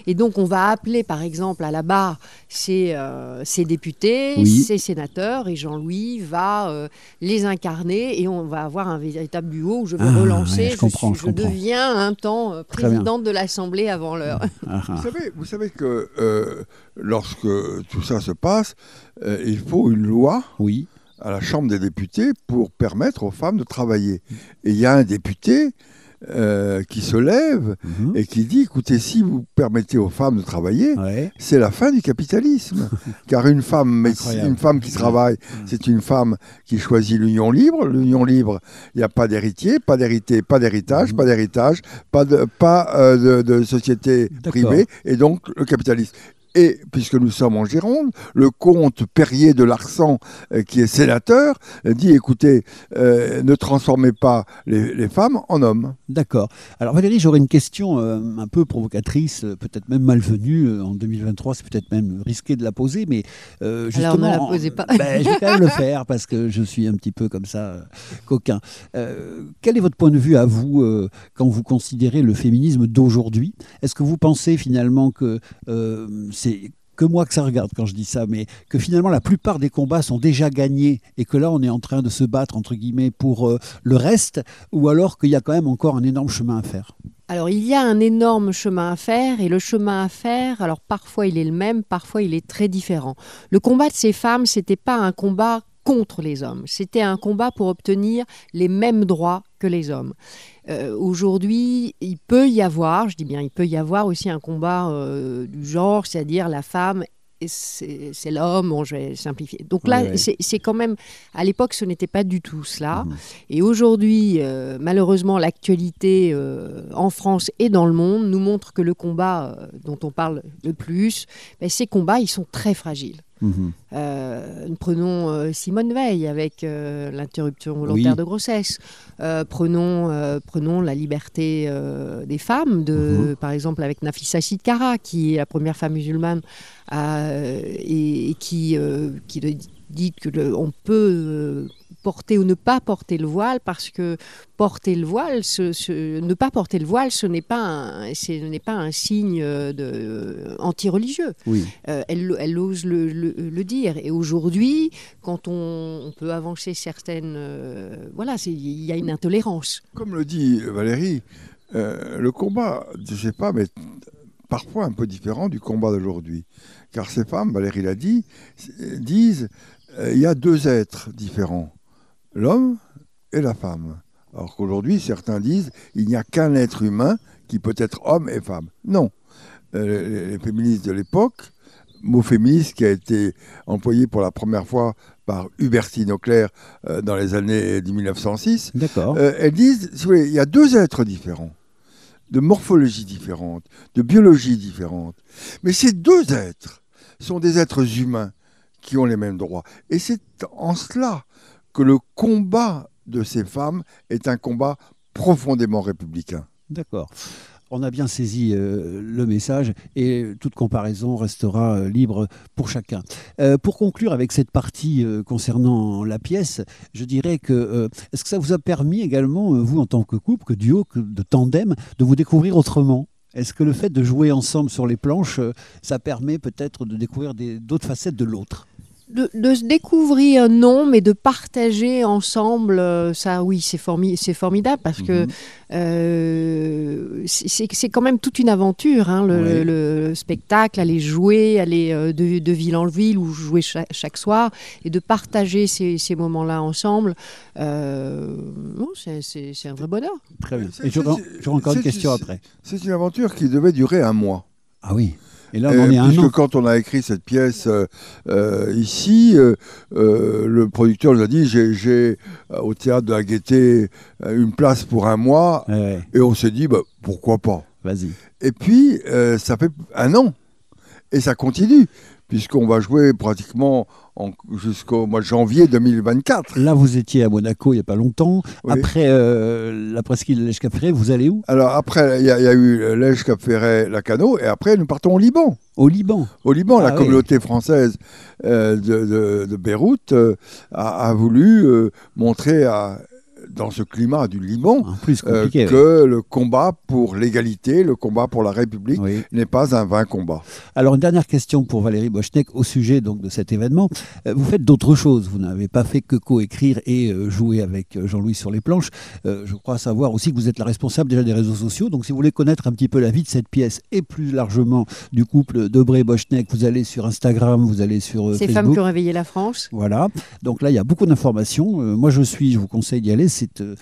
Et donc, on va appeler, par exemple, à la barre ces, euh, ces députés, Oui. ces sénateurs, et Jean-Louis va euh, les incarner, et on va avoir un véritable duo où je vais Ah, relancer. ouais, je je comprends. deviens un temps euh, présidente de l'Assemblée avant l'heure. Ah, ah. Vous savez, vous savez que euh, lorsque tout ça se passe, euh, il faut une loi Oui. à la Chambre des députés pour permettre aux femmes de travailler. Et il y a un député euh, qui se lève Mhm. et qui dit, écoutez, si vous permettez aux femmes de travailler, Ouais. c'est la fin du capitalisme. (laughs) Car une femme, une femme qui travaille, c'est une femme qui choisit l'union libre. L'union libre, il n'y a pas d'héritier, pas d'hérité, pas d'héritage, Mhm. pas d'héritage, pas de, pas, euh, de, de société privée, et donc le capitalisme. Et puisque nous sommes en Gironde, le comte Perrier de Larsan, euh, qui est sénateur, euh, dit écoutez, euh, ne transformez pas les, les femmes en hommes. D'accord. Alors Valérie, j'aurais une question euh, un peu provocatrice, peut-être même malvenue. euh, en 2023, c'est peut-être même risqué de la poser, mais euh, justement... Alors, ne la posez pas. ben, je vais quand même le (laughs) faire parce que je suis un petit peu comme ça, euh, coquin. Euh, quel est votre point de vue à vous euh, quand vous considérez le féminisme d'aujourd'hui? Est-ce que vous pensez finalement que euh, c'est que moi que ça regarde quand je dis ça, mais que finalement la plupart des combats sont déjà gagnés et que là on est en train de se battre entre guillemets pour euh, le reste, ou alors qu'il y a quand même encore un énorme chemin à faire Alors, il y a un énorme chemin à faire, et le chemin à faire, alors parfois il est le même, parfois il est très différent. Le combat de ces femmes, c'était pas un combat contre les hommes, c'était un combat pour obtenir les mêmes droits que les hommes. Euh, Aujourd'hui, il peut y avoir, je dis bien, il peut y avoir aussi un combat euh, du genre, c'est-à-dire la femme et c'est l'homme, bon, je vais simplifier. Donc là, Oui, oui. c'est quand même, à l'époque, ce n'était pas du tout cela. Mhm. Et aujourd'hui, euh, malheureusement, l'actualité euh, en France et dans le monde nous montre que le combat euh, dont on parle le plus, ben, ces combats, ils sont très fragiles. Mhm. Euh, prenons euh, Simone Veil avec euh, l'interruption volontaire Oui. de grossesse. Euh, prenons, prenons la liberté des femmes, de, Mhm. par exemple avec Nafissa Sidkara, qui est la première femme musulmane et, et qui, qui dit que le- on peut porter ou ne pas porter le voile parce que porter le voile, ce- ce- ne pas porter le voile, ce n'est pas un, ce n'est pas un signe euh, de, euh, anti-religieux. Oui. Euh, elle, elle ose le, le- le dire. Et aujourd'hui, quand on, on peut avancer certaines... euh, voilà, il y a une intolérance. Comme le dit Valérie, euh, le combat de ces femmes est parfois un peu différent du combat d'aujourd'hui. Car ces femmes, Valérie l'a dit, disent euh, il y a deux êtres différents, l'homme et la femme. Alors qu'aujourd'hui, certains disent il n'y a qu'un être humain qui peut être homme et femme. Non. Euh, les, féministes de l'époque, mot féministe qui a été employé pour la première fois par Hubertine Auclair euh, dans les années de 1906, D'accord. euh, elles disent, si vous voulez, il y a deux êtres différents, de morphologie différente, de biologie différente. Mais ces deux êtres sont des êtres humains qui ont les mêmes droits. Et c'est en cela que le combat de ces femmes est un combat profondément républicain. D'accord. On a bien saisi euh, le message et toute comparaison restera euh, libre pour chacun. Euh, pour conclure avec cette partie concernant la pièce, je dirais que est-ce que ça vous a permis également, vous en tant que couple, que duo, que de tandem, de vous découvrir autrement? Est-ce que le fait de jouer ensemble sur les planches, ça permet peut-être de découvrir d'autres facettes de l'autre? De, se découvrir, non, mais de partager ensemble, euh, ça, oui, c'est formidable parce que mhm. euh, c'est quand même toute une aventure, hein, le, spectacle, aller jouer, aller euh, de, ville en ville ou jouer chaque, soir et de partager ces, moments-là ensemble. c'est un vrai bonheur. Très bien. Et j'aurai encore une question après. C'est une aventure qui devait durer un mois. Ah oui. Et là, on en est un an. quand on a écrit cette pièce euh, euh, ici, euh, le producteur nous a dit j'ai au théâtre de la Gaîté une place pour un mois, et on s'est dit bah, pourquoi pas? Vas-y. Et puis ça fait un an, et ça continue puisqu'on va jouer pratiquement jusqu'au mois de janvier 2024. Là, vous étiez à Monaco il n'y a pas longtemps. Après euh, la presqu'île Lège Cap vous allez où? Alors après, il y, a eu Lège Cap Lacano, et après nous partons au Liban. Au Liban Au Liban, la ah communauté française euh, de, Beyrouth euh, a, voulu montrer à dans ce climat du Liban euh, que le combat pour l'égalité, le combat pour la République n'est pas un vain combat. Alors une dernière question pour Valérie Bochnek au sujet donc de cet événement. Euh, vous faites d'autres choses. Vous n'avez pas fait que coécrire et euh, jouer avec Jean-Louis sur les planches. je crois savoir aussi que vous êtes la responsable déjà des réseaux sociaux. Donc si vous voulez connaître un petit peu la vie de cette pièce et plus largement du couple Debré Bochnek, vous allez sur Instagram, vous allez sur Ces femmes qui ont réveillé la France. Voilà. Donc là il y a beaucoup d'informations. moi je suis, je vous conseille d'y aller c'est euh,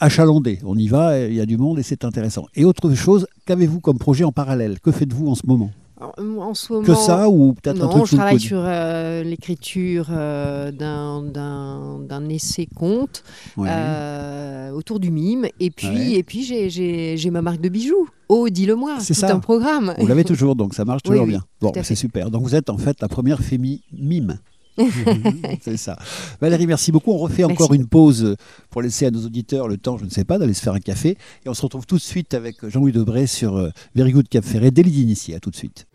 achalandé. On y va, il y a du monde et c'est intéressant. Et autre chose, qu'avez-vous comme projet en parallèle? Que faites-vous en ce moment? Euh, en ce moment, que ça ou peut-être un truc je travaille sur euh, l'écriture d'un essai conte autour du mime et puis et puis j'ai ma marque de bijoux. Oh, dis-le-moi, c'est un programme. Vous l'avez toujours, donc ça marche toujours bien. Bon, c'est super. Donc vous êtes en fait la première fémi mime. (laughs) c'est ça. Valérie, merci beaucoup. On refait encore une pause pour laisser à nos auditeurs le temps, je ne sais pas, d'aller se faire un café. Et on se retrouve tout de suite avec Jean-Louis Debré sur euh, Very Good Cap Ferré, délit d'initié. À tout de suite.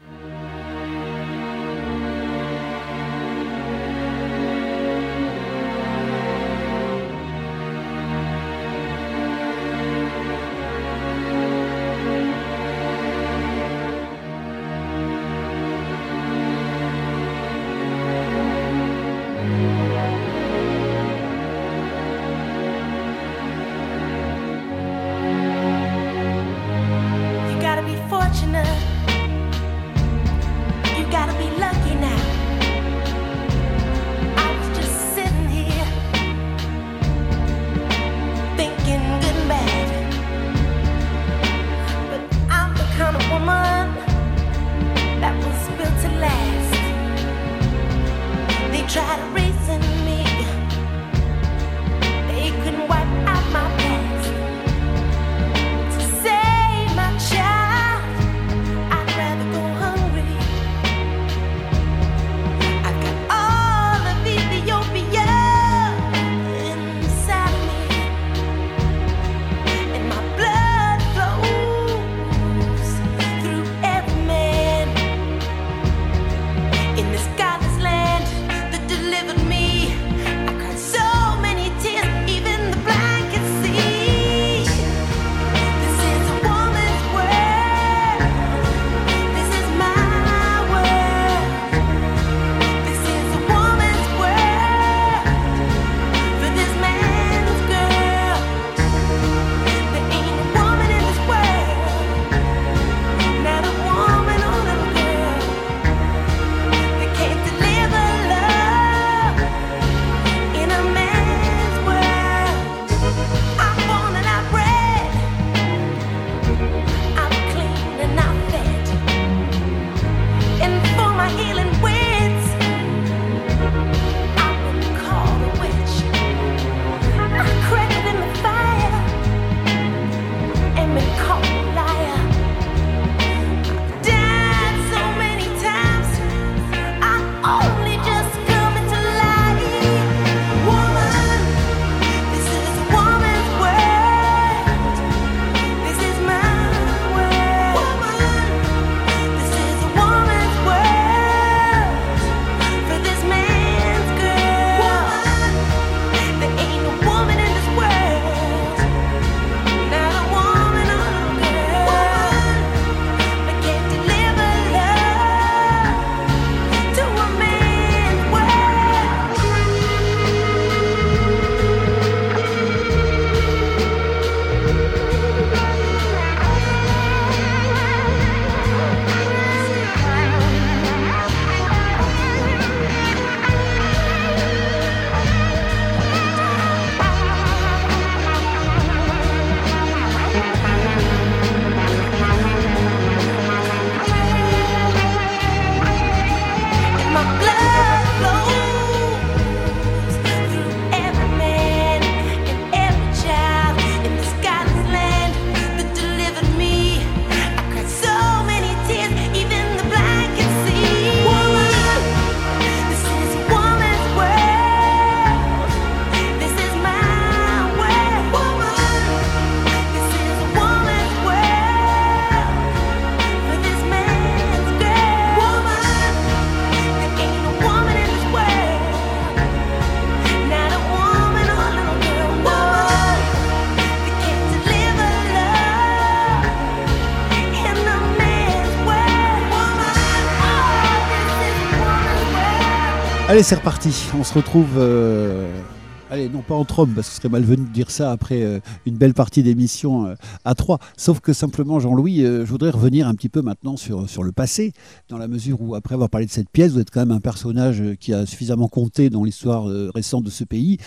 Allez, c'est reparti. On se retrouve. euh, Allez, non pas entre hommes, parce que ce serait malvenu de dire ça après euh, une belle partie d'émission euh, à trois. Sauf que simplement, Jean-Louis, je voudrais revenir un petit peu maintenant sur, sur le passé, dans la mesure où, après avoir parlé de cette pièce, vous êtes quand même un personnage qui a suffisamment compté dans l'histoire récente de ce pays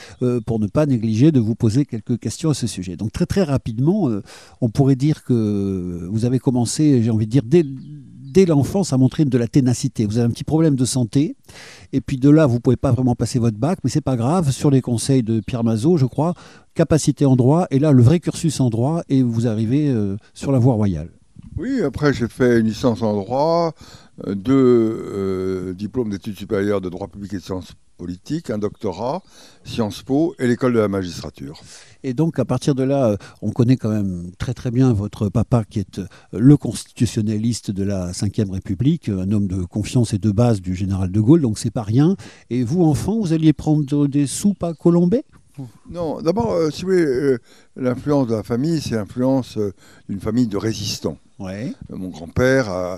pour ne pas négliger de vous poser quelques questions à ce sujet. Donc très très rapidement, on pourrait dire que vous avez commencé, j'ai envie de dire, dès, dès l'enfance à montrer de la ténacité. Vous avez un petit problème de santé, et puis de là, vous pouvez pas vraiment passer votre bac, mais c'est pas grave. Sur les conseils de Pierre Mazot, je crois, capacité en droit, et là, le vrai cursus en droit, et vous arrivez euh, sur la voie royale. Oui, après j'ai fait une licence en droit, deux euh, diplômes d'études supérieures de droit public et de sciences politiques, un doctorat, Sciences Po et l'école de la magistrature. Et donc, à partir de là, euh, on connaît quand même très très bien votre papa qui est euh, le constitutionnaliste de la Ve République, un homme de confiance et de base du général de Gaulle, donc c'est pas rien. Et vous, enfant, vous alliez prendre des soupes à Colombay? Non, d'abord, euh, si vous voulez, euh, l'influence de la famille, c'est l'influence euh, d'une famille de résistants. Ouais. Euh, Mon grand-père, euh,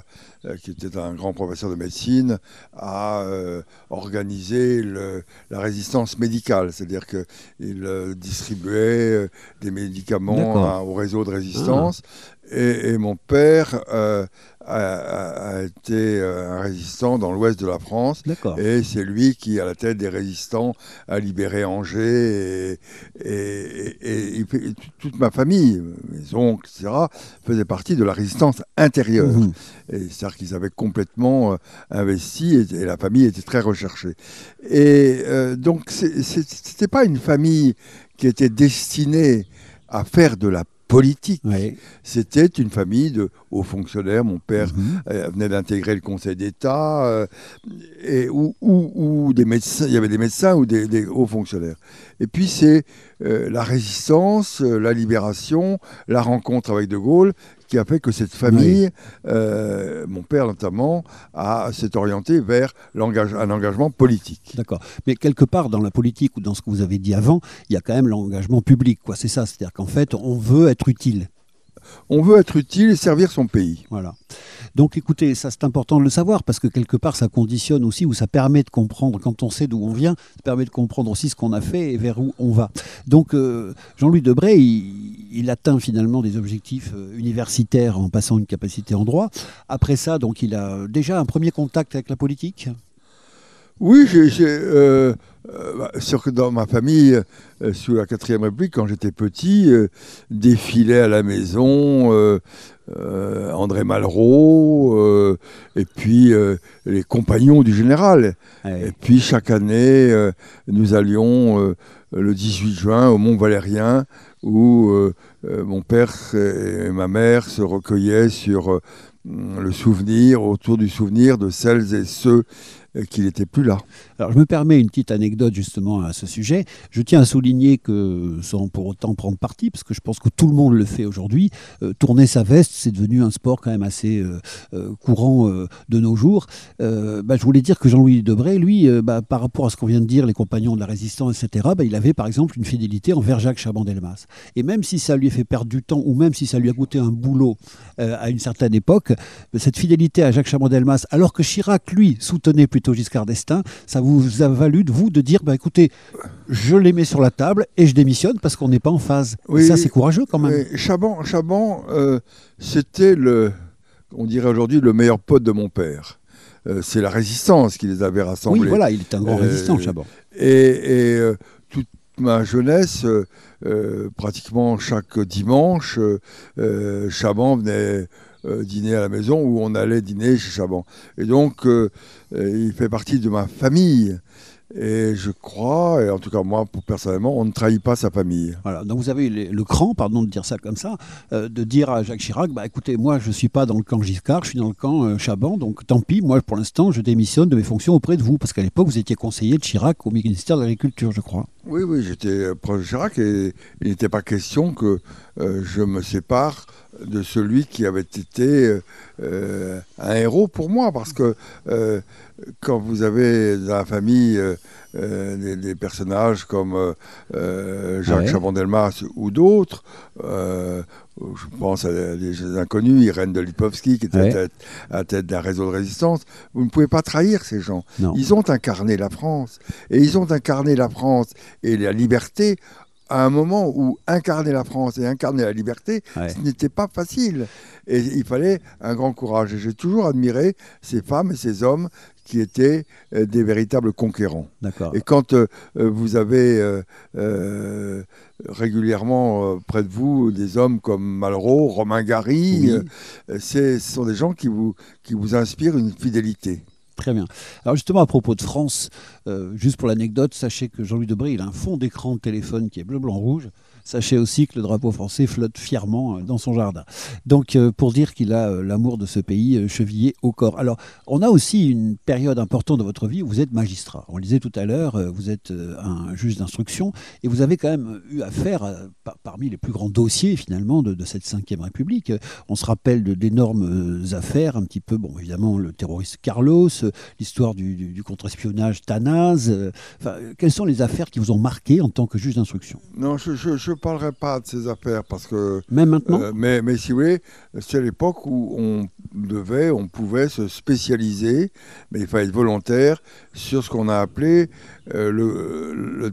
qui était un grand professeur de médecine, a euh, organisé le- la résistance médicale, c'est-à-dire qu'il distribuait des médicaments à- au réseau de résistance. Et, et mon père euh, a, été euh, un résistant dans l'ouest de la France. Et c'est lui qui, à la tête des résistants, a libéré Angers. Et, toute ma famille, mes oncles, etc., faisait partie de la résistance intérieure. Et C'est-à-dire qu'ils avaient complètement euh, investi et, la famille était très recherchée. Et euh, donc, c'était pas une famille qui était destinée à faire de la politique. C'était une famille de hauts fonctionnaires. Mon père Mhm. euh, venait d'intégrer le Conseil d'État, euh, et ou des médecins, il y avait des médecins ou des, des hauts fonctionnaires. Et puis c'est euh, la résistance, la libération, la rencontre avec De Gaulle qui a fait que cette famille, euh, mon père notamment, s'est orienté vers un engagement politique. D'accord. Mais quelque part dans la politique ou dans ce que vous avez dit avant, il y a quand même l'engagement public. quoi. C'est ça. C'est-à-dire qu'en fait, on veut être utile. On veut être utile et servir son pays. Voilà. Donc écoutez, ça c'est important de le savoir parce que quelque part ça conditionne aussi ou ça permet de comprendre, quand on sait d'où on vient, ça permet de comprendre aussi ce qu'on a fait et vers où on va. Donc euh, Jean-Louis Debray, il, atteint finalement des objectifs euh, universitaires en passant une capacité en droit. Après ça, donc il a déjà un premier contact avec la politique? Oui, j'ai, j'ai, euh, euh, bah, sûr que dans ma famille, euh, sous la quatrième République, quand j'étais petit, défilait à la maison André Malraux, et puis les compagnons du général. Et puis chaque année, nous allions le 18 juin au Mont Valérien, où mon père et ma mère se recueillaient sur le souvenir, autour du souvenir de celles et ceux euh, qui n'étaient plus là. Alors je me permets une petite anecdote justement à ce sujet. Je tiens à souligner que, sans pour autant prendre parti, parce que je pense que tout le monde le fait aujourd'hui, euh, tourner sa veste, c'est devenu un sport quand même assez euh, courant de nos jours. Bah, je voulais dire que Jean-Louis Debray, lui, bah, par rapport à ce qu'on vient de dire, les compagnons de la résistance, etc., bah, il avait par exemple une fidélité envers Jacques Chaban-Delmas. Et même si ça lui a fait perdre du temps, ou même si ça lui a coûté un boulot à une certaine époque, cette fidélité à Jacques Chaban-Delmas, alors que Chirac, lui, soutenait plutôt Giscard d'Estaing, ça vous a valu de vous de dire, bah, écoutez, je les mets sur la table et je démissionne parce qu'on n'est pas en phase. Et ça, c'est courageux quand même. Chaban, Chaban euh, c'était le, on dirait aujourd'hui, le meilleur pote de mon père. Euh, c'est la résistance qui les avait rassemblés. Oui, voilà, il est un grand Euh, résistant, Chaban. Et, et, toute ma jeunesse, pratiquement chaque dimanche, Chaban venait dîner à la maison ou on allait dîner chez Chaban. Et donc, euh, euh, il fait partie de ma famille. Et je crois, et en tout cas moi, personnellement, on ne trahit pas sa famille. Voilà, donc vous avez le, le cran, pardon de dire ça comme ça, euh, de dire à Jacques Chirac, bah, écoutez, moi je ne suis pas dans le camp Giscard, je suis dans le camp euh, Chaban, donc tant pis, moi pour l'instant je démissionne de mes fonctions auprès de vous, parce qu'à l'époque vous étiez conseiller de Chirac au ministère de l'Agriculture, je crois. Oui, oui, j'étais euh, proche de Chirac et il n'était pas question que euh, je me sépare de celui qui avait été euh, un héros pour moi, parce que euh, quand vous avez dans la famille euh, des, des personnages comme Jacques Ouais. Chaban-Delmas ou d'autres, je pense à des inconnus, Irène de Lipovski qui était Ouais. à tête, à tête d'un réseau de résistance, vous ne pouvez pas trahir ces gens. Non. Ils ont incarné la France. Et ils ont incarné la France et la liberté à un moment où incarner la France et incarner la liberté, Ouais. ce n'était pas facile. Et il fallait un grand courage. Et j'ai toujours admiré ces femmes et ces hommes qui étaient euh, des véritables conquérants. Et quand euh, euh, vous avez euh, régulièrement près de vous des hommes comme Malraux, Romain Gary, Oui. ce sont des gens qui vous, qui vous inspirent une fidélité. Très bien. Alors justement, à propos de France, euh, juste pour l'anecdote, sachez que Jean-Louis Debré, a un fond d'écran de téléphone qui est bleu, blanc, rouge. Sachez aussi que le drapeau français flotte fièrement euh, dans son jardin. Donc, euh, pour dire qu'il a euh, l'amour de ce pays chevillé au corps. Alors, on a aussi une période importante de votre vie où vous êtes magistrat. On le disait tout à l'heure, vous êtes un juge d'instruction et vous avez quand même eu affaire parmi les plus grands dossiers finalement de, cette Ve République. On se rappelle d'énormes affaires, un petit peu, bon, évidemment, le terroriste Carlos, l'histoire du, contre-espionnage Tanaz. quelles sont les affaires qui vous ont marqué en tant que juge d'instruction? Ne parlerai pas de ces affaires parce que Même maintenant Euh, mais, mais si vous voulez, c'est l'époque où on devait, on pouvait se spécialiser, mais il fallait être volontaire sur ce qu'on a appelé euh, le, le-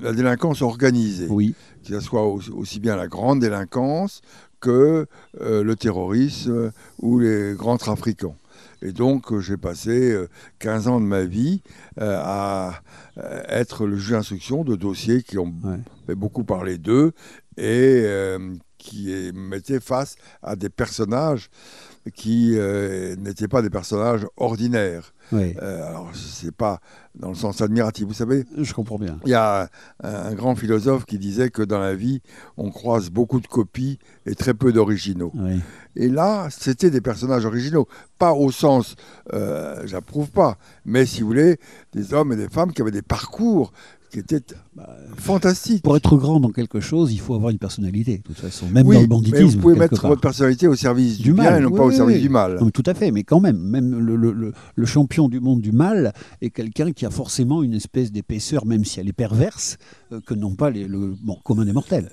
la délinquance organisée, Oui, que ce soit aussi, aussi bien la grande délinquance que euh, le terrorisme ou les grands trafiquants. Et donc, j'ai passé euh, 15 ans de ma vie à euh, être le juge d'instruction de dossiers qui ont Ouais. fait beaucoup parler d'eux et euh, qui mettaient face à des personnages qui euh, n'étaient pas des personnages ordinaires. ouais, Euh, alors, c'est pas dans le sens admiratif. Vous savez, je comprends bien. il y a un, un grand philosophe qui disait que dans la vie, on croise beaucoup de copies et très peu d'originaux. Et là, c'était des personnages originaux. Pas au sens, euh, j'approuve pas, mais si vous voulez, des hommes et des femmes qui avaient des parcours qui étaient Bah, fantastiques. Pour être grand dans quelque chose, il faut avoir une personnalité, de toute façon. Même oui, dans le banditisme. mais vous pouvez mettre part. votre personnalité au service du, Du bien mal, et non oui, pas au service du mal. Non, tout à fait, mais quand même, même le, le- le- le champion du monde du mal est quelqu'un qui a forcément une espèce d'épaisseur, même si elle est perverse, euh, que n'ont pas les, le bon, commun des mortels.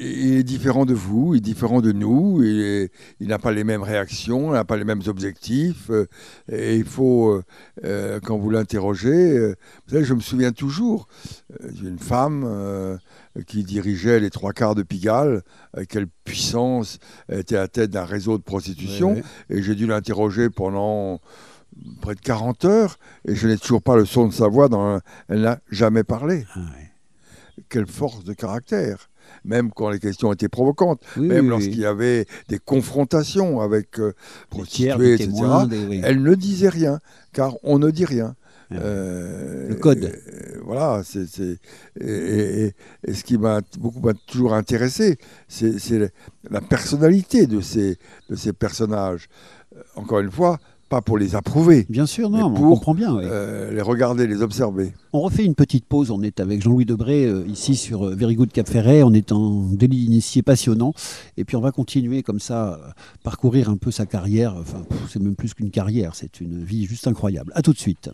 Il est différent de vous, il est différent de nous, il est- il n'a pas les mêmes réactions, il n'a pas les mêmes objectifs. euh, et il faut, euh, euh, quand vous l'interrogez, euh, vous savez, je me souviens toujours euh, d'une femme euh, qui dirigeait les trois quarts de Pigalle, avec quelle puissance était à la tête d'un réseau de prostitution. Et j'ai dû l'interroger pendant près de 40 heures, et je n'ai toujours pas le son de sa voix, dans, elle n'a jamais parlé. Ah. Quelle force de caractère même quand les questions étaient provocantes, Oui, même oui, lorsqu'il oui. y avait des confrontations avec euh, tiers, prostituées, etc., des- elle ne disait rien, car on ne dit rien. Ah ouais. Euh, Le code. euh, voilà, c'est, et, et- ce qui m'a beaucoup m'a toujours intéressé, c'est, la personnalité de ces, de ces personnages. Euh, Encore une fois, pas pour les approuver, Bien sûr, non, on comprend bien. euh, les regarder, les observer. On refait une petite pause. On est avec Jean-Louis Debré euh, ici sur euh, Very Good Cap Ferret. On est en délit d'initié passionnant. Et puis on va continuer comme ça, euh, parcourir un peu sa carrière. Enfin, c'est même plus qu'une carrière, c'est une vie juste incroyable. À tout de suite.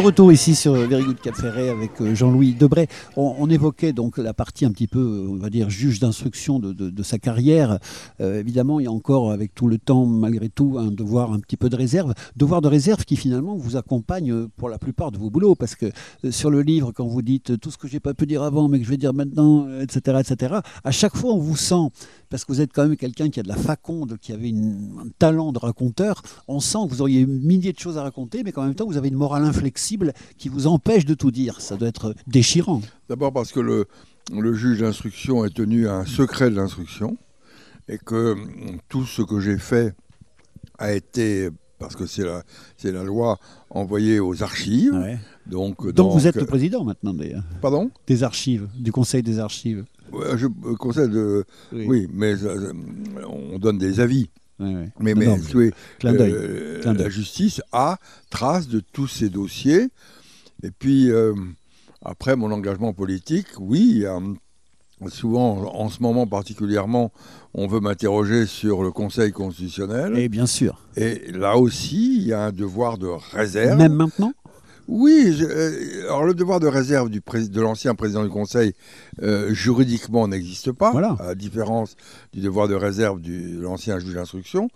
Retour ici sur Very Good Cap avec euh, Jean-Louis Debray. On, évoquait donc la partie un petit peu, euh, on va dire, juge d'instruction de, sa carrière. Euh, évidemment, il y a encore, avec tout le temps, malgré tout, un devoir un petit peu de réserve. Devoir de réserve qui finalement vous accompagne pour la plupart de vos boulots. Parce que sur le livre, quand vous dites tout ce que j'ai pas pu dire avant, mais que je vais dire maintenant, etc., etc., à chaque fois, on vous sent, parce que vous êtes quand même quelqu'un qui a de la faconde, qui avait un talent de raconteur, on sent que vous auriez milliers de choses à raconter, mais qu'en même temps, vous avez une morale inflexible qui vous empêche de tout dire. Ça doit être déchirant. D'abord parce que le, le juge d'instruction est tenu à un secret de l'instruction et que hum, tout ce que j'ai fait a été, parce que c'est la, c'est la loi, envoyé aux archives. Donc, Donc donc, vous êtes le président maintenant d'ailleurs, Pardon? des archives, du conseil des archives. Ouais, Je euh, conseille de. Oui. Oui, mais euh, on donne des avis. Ouais, ouais. Mais, non, clin euh, clin la justice a trace de tous ces dossiers. Et puis, euh, après mon engagement politique, oui, euh, souvent, en ce moment particulièrement, on veut m'interroger sur le Conseil constitutionnel. Et bien sûr. Et là aussi, il y a un devoir de réserve. Même maintenant? Oui, je- euh, alors le devoir de réserve du pré- de l'ancien président du Conseil, euh, juridiquement, n'existe pas, Voilà. à la différence du devoir de réserve du- de l'ancien juge d'instruction.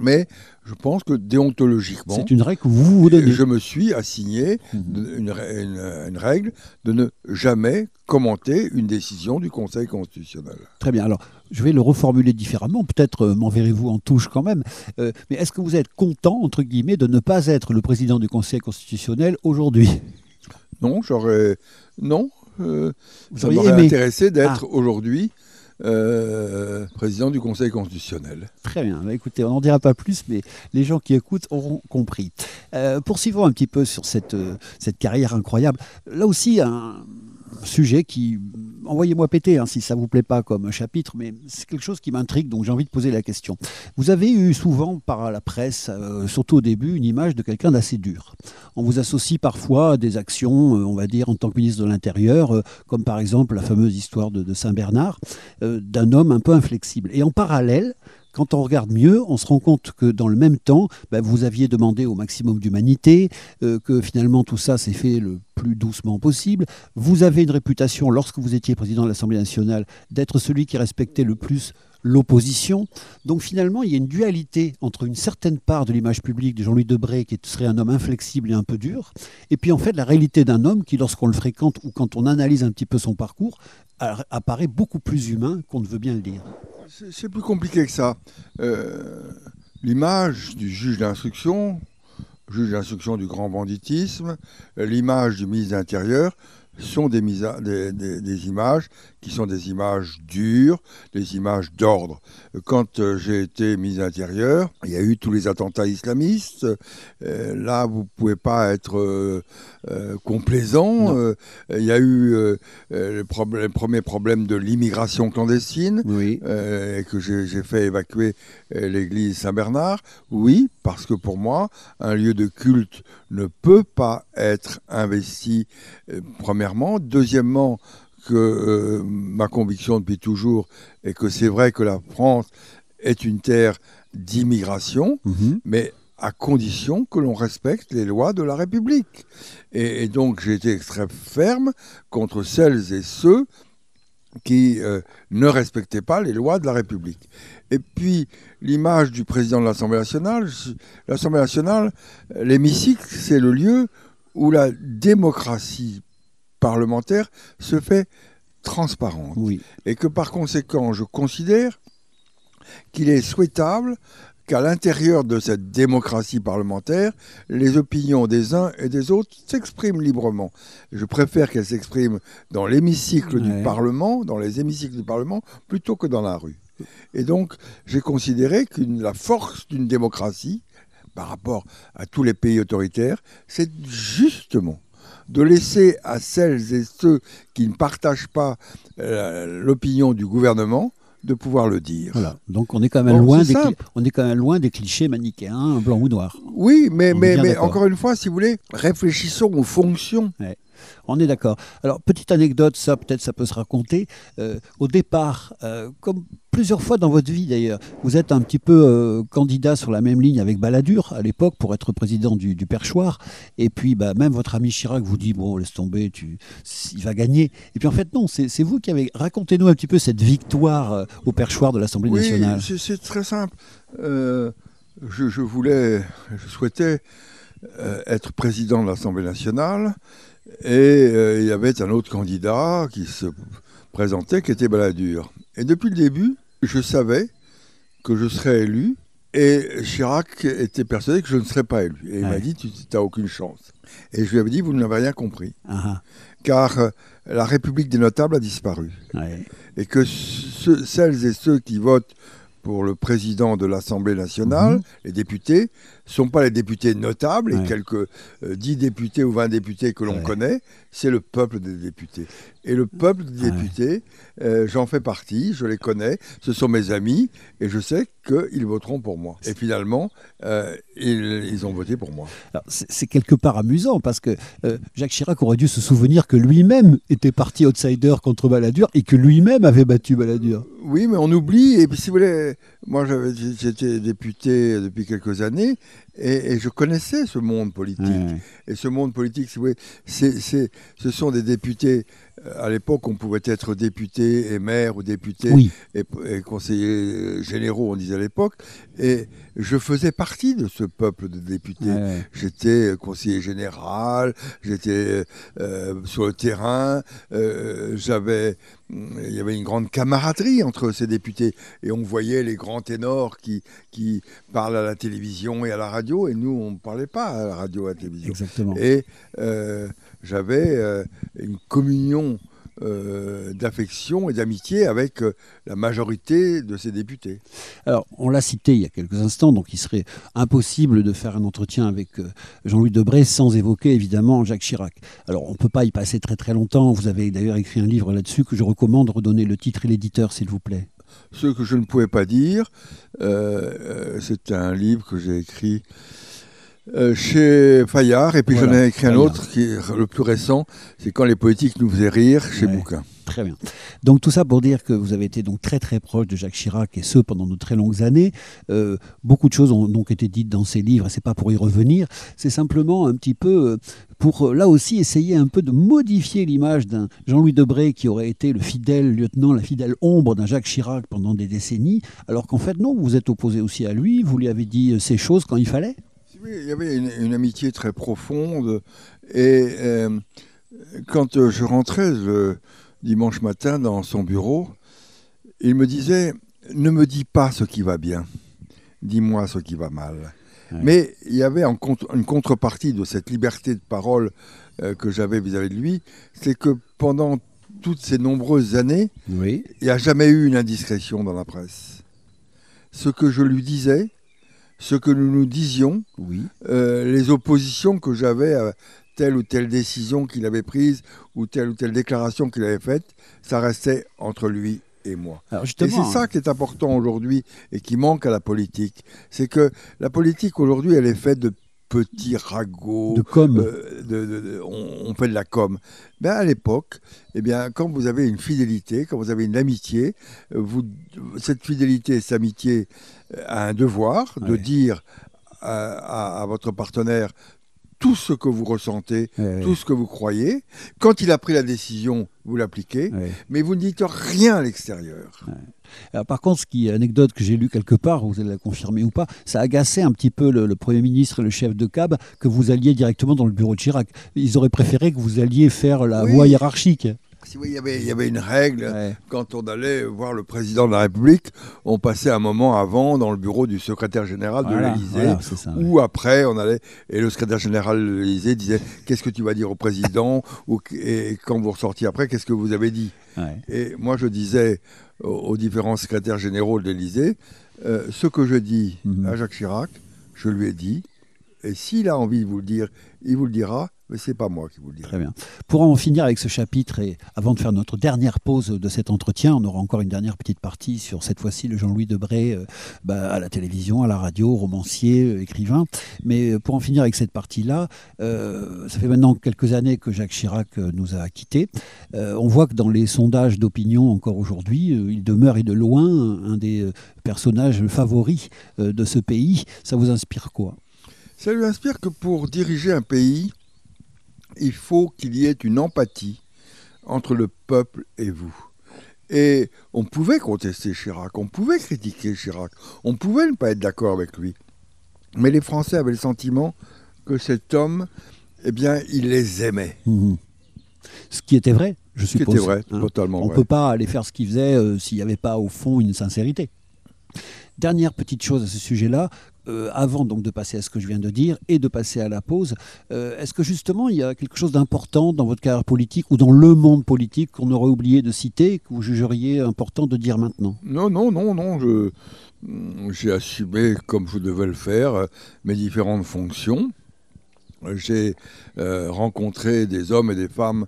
Mais je pense que déontologiquement, C'est une règle que vous vous donnez. je me suis assigné Mhm. une, rè- une- une règle de ne jamais commenter une décision du Conseil constitutionnel. Très bien. Alors, je vais le reformuler différemment. Peut-être euh, m'enverrez-vous en touche quand même. Euh, mais est-ce que vous êtes content, entre guillemets, de ne pas être le président du Conseil constitutionnel aujourd'hui? Non, j'aurais. Non, euh, Vous ça auriez m'aurait aimé Ah. intéressé d'être aujourd'hui euh, président du Conseil constitutionnel. Très bien. Bah, écoutez, on n'en dira pas plus, mais les gens qui écoutent auront compris. Euh, poursuivons un petit peu sur cette, euh, cette carrière incroyable. Là aussi, un sujet qui. Envoyez-moi péter hein, si ça vous plaît pas comme chapitre, mais c'est quelque chose qui m'intrigue, donc j'ai envie de poser la question. Vous avez eu souvent par la presse, euh, surtout au début, une image de quelqu'un d'assez dur. On vous associe parfois à des actions, euh, on va dire, en tant que ministre de l'Intérieur, euh, comme par exemple la fameuse histoire de, Saint-Bernard, d'un homme un peu inflexible. Et en parallèle, quand on regarde mieux, on se rend compte que dans le même temps, bah, vous aviez demandé au maximum d'humanité, euh, que finalement tout ça s'est fait le plus doucement possible. Vous avez une réputation, lorsque vous étiez président de l'Assemblée nationale, d'être celui qui respectait le plus l'opposition. Donc finalement, il y a une dualité entre une certaine part de l'image publique de Jean-Louis Debré, qui serait un homme inflexible et un peu dur, et puis en fait la réalité d'un homme qui, lorsqu'on le fréquente ou quand on analyse un petit peu son parcours, apparaît beaucoup plus humain qu'on ne veut bien le dire. C'est c'est plus compliqué que ça. Euh, l'image du juge d'instruction, juge d'instruction du grand banditisme, euh, l'image du ministre de l'Intérieur sont des, misa- des- des- des images qui sont des images dures, des images d'ordre. Quand euh, j'ai été ministre de l'Intérieur, il y a eu tous les attentats islamistes. Euh, là, vous ne pouvez pas être euh, complaisant. Il y a eu le, problème- le premier problème de l'immigration clandestine Oui. et que j'ai fait évacuer l'église Saint-Bernard, oui, parce que pour moi, un lieu de culte ne peut pas être investi, premièrement. Deuxièmement, que euh, ma conviction depuis toujours est que c'est vrai que la France est une terre d'immigration, Mhm. mais à condition que l'on respecte les lois de la République. Et, et donc j'ai été très ferme contre celles et ceux qui euh, ne respectaient pas les lois de la République. Et puis l'image du président de l'Assemblée nationale, l'Assemblée nationale, l'hémicycle, c'est le lieu où la démocratie parlementaire se fait transparente Oui. et que par conséquent, je considère qu'il est souhaitable qu'à l'intérieur de cette démocratie parlementaire, les opinions des uns et des autres s'expriment librement. Je préfère qu'elles s'expriment dans l'hémicycle Ouais. du Parlement, dans les hémicycles du Parlement, plutôt que dans la rue. Et donc, j'ai considéré que la force d'une démocratie, par rapport à tous les pays autoritaires, c'est justement de laisser à celles et ceux qui ne partagent pas euh, l'opinion du gouvernement de pouvoir le dire. Voilà. Donc on est quand même Bon, loin des on est quand même loin des clichés manichéens blanc ou noir. Oui, mais, On mais, encore une fois, si vous voulez, réfléchissons aux fonctions. Ouais. On est d'accord. Alors, petite anecdote, ça peut-être ça peut se raconter. Euh, au départ, euh, comme plusieurs fois dans votre vie d'ailleurs, vous êtes un petit peu euh, candidat sur la même ligne avec Balladur à l'époque pour être président du, du Perchoir. Et puis, bah, même votre ami Chirac vous dit bon, laisse tomber, tu, il va gagner. Et puis en fait, non, c'est vous qui avez. Racontez-nous un petit peu cette victoire au Perchoir de l'Assemblée Oui, nationale. c'est- c'est très simple. Je, je voulais, je souhaitais être président de l'Assemblée nationale et euh, il y avait un autre candidat qui se présentait qui était Balladur. Et depuis le début, je savais que je serais élu et Chirac était persuadé que je ne serais pas élu. Et il m'a dit, tu n'as aucune chance. Et je lui avais dit, vous n'avez rien compris. Car euh, la République des notables a disparu ouais. et que celles et ceux qui votent pour le président de l'Assemblée nationale, Mhm. les députés, sont pas les députés notables Ouais. et quelques euh, 10 députés ou 20 députés que l'on Ouais. connaît, c'est le peuple des députés. Et le peuple des députés, euh, j'en fais partie, je les connais, ce sont mes amis et je sais qu'ils voteront pour moi. Et finalement, euh, ils, ils ont voté pour moi. C'est c'est quelque part amusant parce que euh, Jacques Chirac aurait dû se souvenir que lui-même était parti outsider contre Balladur et que lui-même avait battu Balladur. Oui, mais on oublie. Et puis, si vous voulez, moi, j'avais- j'étais député depuis quelques années et, et je connaissais ce monde politique. Et ce monde politique, si vous voulez, c'est, c'est- ce sont des députés. À l'époque, on pouvait être député et maire ou député Oui, et, et conseillers généraux, on disait à l'époque. Et je faisais partie de ce peuple de députés. ouais. J'étais conseiller général, j'étais euh, sur le terrain, euh, j'avais, il y avait une grande camaraderie entre ces députés et on voyait les grands ténors qui, qui parlent à la télévision et à la radio et nous on ne parlait pas à la radio et à la télévision. exactement. Et euh, j'avais euh, une communion euh, d'affection et d'amitié avec euh, la majorité de ces députés. Alors, on l'a cité il y a quelques instants, donc il serait impossible de faire un entretien avec euh, Jean-Louis Debré sans évoquer évidemment Jacques Chirac. Alors, on ne peut pas y passer très très longtemps. Vous avez d'ailleurs écrit un livre là-dessus que je recommande. Redonnez le titre et l'éditeur, s'il vous plaît. Ce que je ne pouvais pas dire, c'est un livre que j'ai écrit euh, chez Fayard, et puis Voilà, j'en ai écrit un autre qui est le plus récent, c'est quand les politiques nous faisaient rire chez Ouais. Bouquin. Très bien. Donc tout ça pour dire que vous avez été donc très très proche de Jacques Chirac et ce pendant de très longues années. Euh, beaucoup de choses ont donc été dites dans ces livres et c'est pas pour y revenir. C'est simplement un petit peu euh, pour là aussi essayer un peu de modifier l'image d'un Jean-Louis Debré qui aurait été le fidèle lieutenant, la fidèle ombre d'un Jacques Chirac pendant des décennies, alors qu'en fait non, vous vous êtes opposé aussi à lui. Vous lui avez dit ces choses quand il fallait. Oui, il y avait une, une amitié très profonde, et euh, quand euh, je rentrais le dimanche matin dans son bureau, il me disait Ne me dis pas ce qui va bien, dis-moi ce qui va mal. Ouais. Mais il y avait en contre- une contrepartie de cette liberté de parole euh, que j'avais vis-à-vis de lui, c'est que pendant toutes ces nombreuses années, Oui. il n'y a jamais eu une indiscrétion dans la presse. Ce que je lui disais, ce que nous nous disions, Oui. euh, les oppositions que j'avais à telle ou telle décision qu'il avait prise ou telle ou telle déclaration qu'il avait faite, ça restait entre lui et moi. Et c'est ça qui est important aujourd'hui et qui manque à la politique. C'est que la politique aujourd'hui, elle est faite de petits ragots. de com. euh, de- de- de- on, on fait de la com. Ben à l'époque, eh bien, quand vous avez une fidélité, quand vous avez une amitié, euh, vous, cette fidélité, cette amitié a un devoir de Ouais. dire à, à- à votre partenaire tout ce que vous ressentez, Ouais, tout ce que vous croyez. Quand il a pris la décision, vous l'appliquez, ouais. mais vous ne dites rien à l'extérieur. Par contre, ce qui est anecdote que j'ai lu quelque part, vous allez la confirmer ou pas, ça agaçait un petit peu le, le Premier ministre et le chef de CAB que vous alliez directement dans le bureau de Chirac. Ils auraient préféré que vous alliez faire la Oui. voie hiérarchique. Si il y avait- il y avait une règle. Ouais. Quand on allait voir le président de la République, on passait un moment avant dans le bureau du secrétaire général de l'Élysée. voilà, ouais. Ou après, on allait et le secrétaire général de l'Élysée disait qu'est-ce que tu vas dire au président ou et quand vous ressortiez après qu'est-ce que vous avez dit. Ouais. Et moi je disais aux, aux différents secrétaires généraux de l'Élysée euh, ce que je dis Mhm. à Jacques Chirac, je lui ai dit et s'il a envie de vous le dire, il vous le dira mais c'est pas moi qui vous le dirai. Très bien. Pour en finir avec ce chapitre et avant de faire notre dernière pause de cet entretien, on aura encore une dernière petite partie sur cette fois-ci le Jean-Louis Debré euh, bah, à la télévision, à la radio, romancier, euh, écrivain. Mais euh, pour en finir avec cette partie-là, euh, ça fait maintenant quelques années que Jacques Chirac nous a quittés. On voit que dans les sondages d'opinion encore aujourd'hui, il demeure et de loin un, des personnages favoris de ce pays. Ça vous inspire quoi? Ça lui inspire que pour diriger un pays, il faut qu'il y ait une empathie entre le peuple et vous. Et on pouvait contester Chirac, on pouvait critiquer Chirac, on pouvait ne pas être d'accord avec lui. Mais les Français avaient le sentiment que cet homme, eh bien, il les aimait. Mhm. Ce qui était vrai, je Ce qui suppose. était vrai, hein. totalement On ne peut pas aller faire ce qu'il faisait euh, s'il n'y avait pas au fond une sincérité. Dernière petite chose à ce sujet-là, euh, avant donc de passer à ce que je viens de dire et de passer à la pause, euh, est-ce que justement il y a quelque chose d'important dans votre carrière politique ou dans le monde politique qu'on aurait oublié de citer et que vous jugeriez important de dire maintenant? Non, non, non, non, je, j'ai assumé, comme je devais le faire, euh, mes différentes fonctions. J'ai euh, rencontré des hommes et des femmes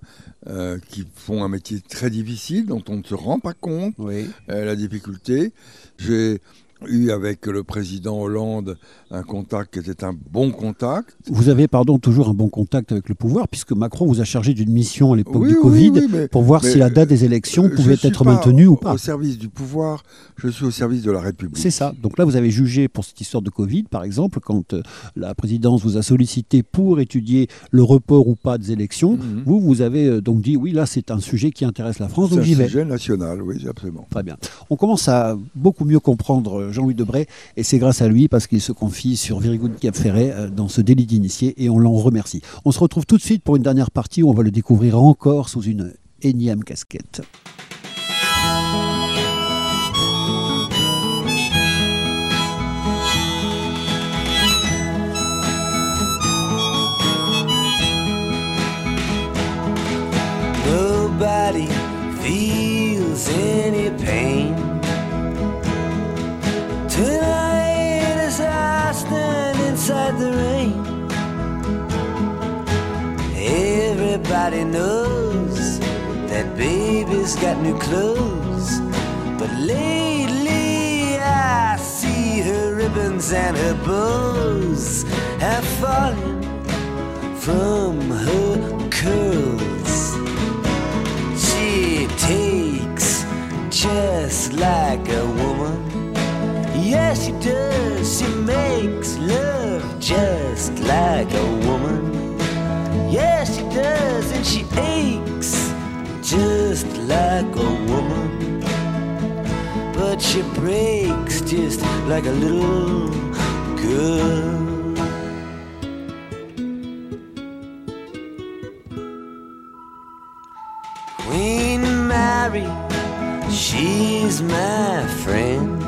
euh, qui font un métier très difficile, dont on ne se rend pas compte, Oui. euh, la difficulté. J'ai eu avec le président Hollande un contact qui était un bon contact. Vous avez, pardon, toujours un bon contact avec le pouvoir, puisque Macron vous a chargé d'une mission à l'époque Oui, du oui, Covid oui, mais- pour voir si la date des élections je pouvait suis être maintenue ou pas. Au service du pouvoir, je suis au service de la République. C'est ça. Donc là, vous avez jugé pour cette histoire de Covid, par exemple, quand euh, la présidence vous a sollicité pour étudier le report ou pas des élections. Mhm. Vous, vous avez euh, donc dit oui, là, c'est un sujet qui intéresse la France, C'est donc un j'y vais. sujet national, oui, absolument. Très bien. On commence à beaucoup mieux comprendre euh, Jean-Louis Debray, et c'est grâce à lui parce qu'il se confie sur Very Good euh, dans ce délit d'initié, et on l'en remercie. On se retrouve tout de suite pour une dernière partie où on va le découvrir encore sous une énième casquette. Everybody knows that baby's got new clothes. But lately I see her ribbons and her bows have fallen from her curls. She takes just like a woman. Yes, she does. She makes love just like a woman. Does, and she aches just like a woman. But she breaks just like a little girl. Queen Mary, she's my friend.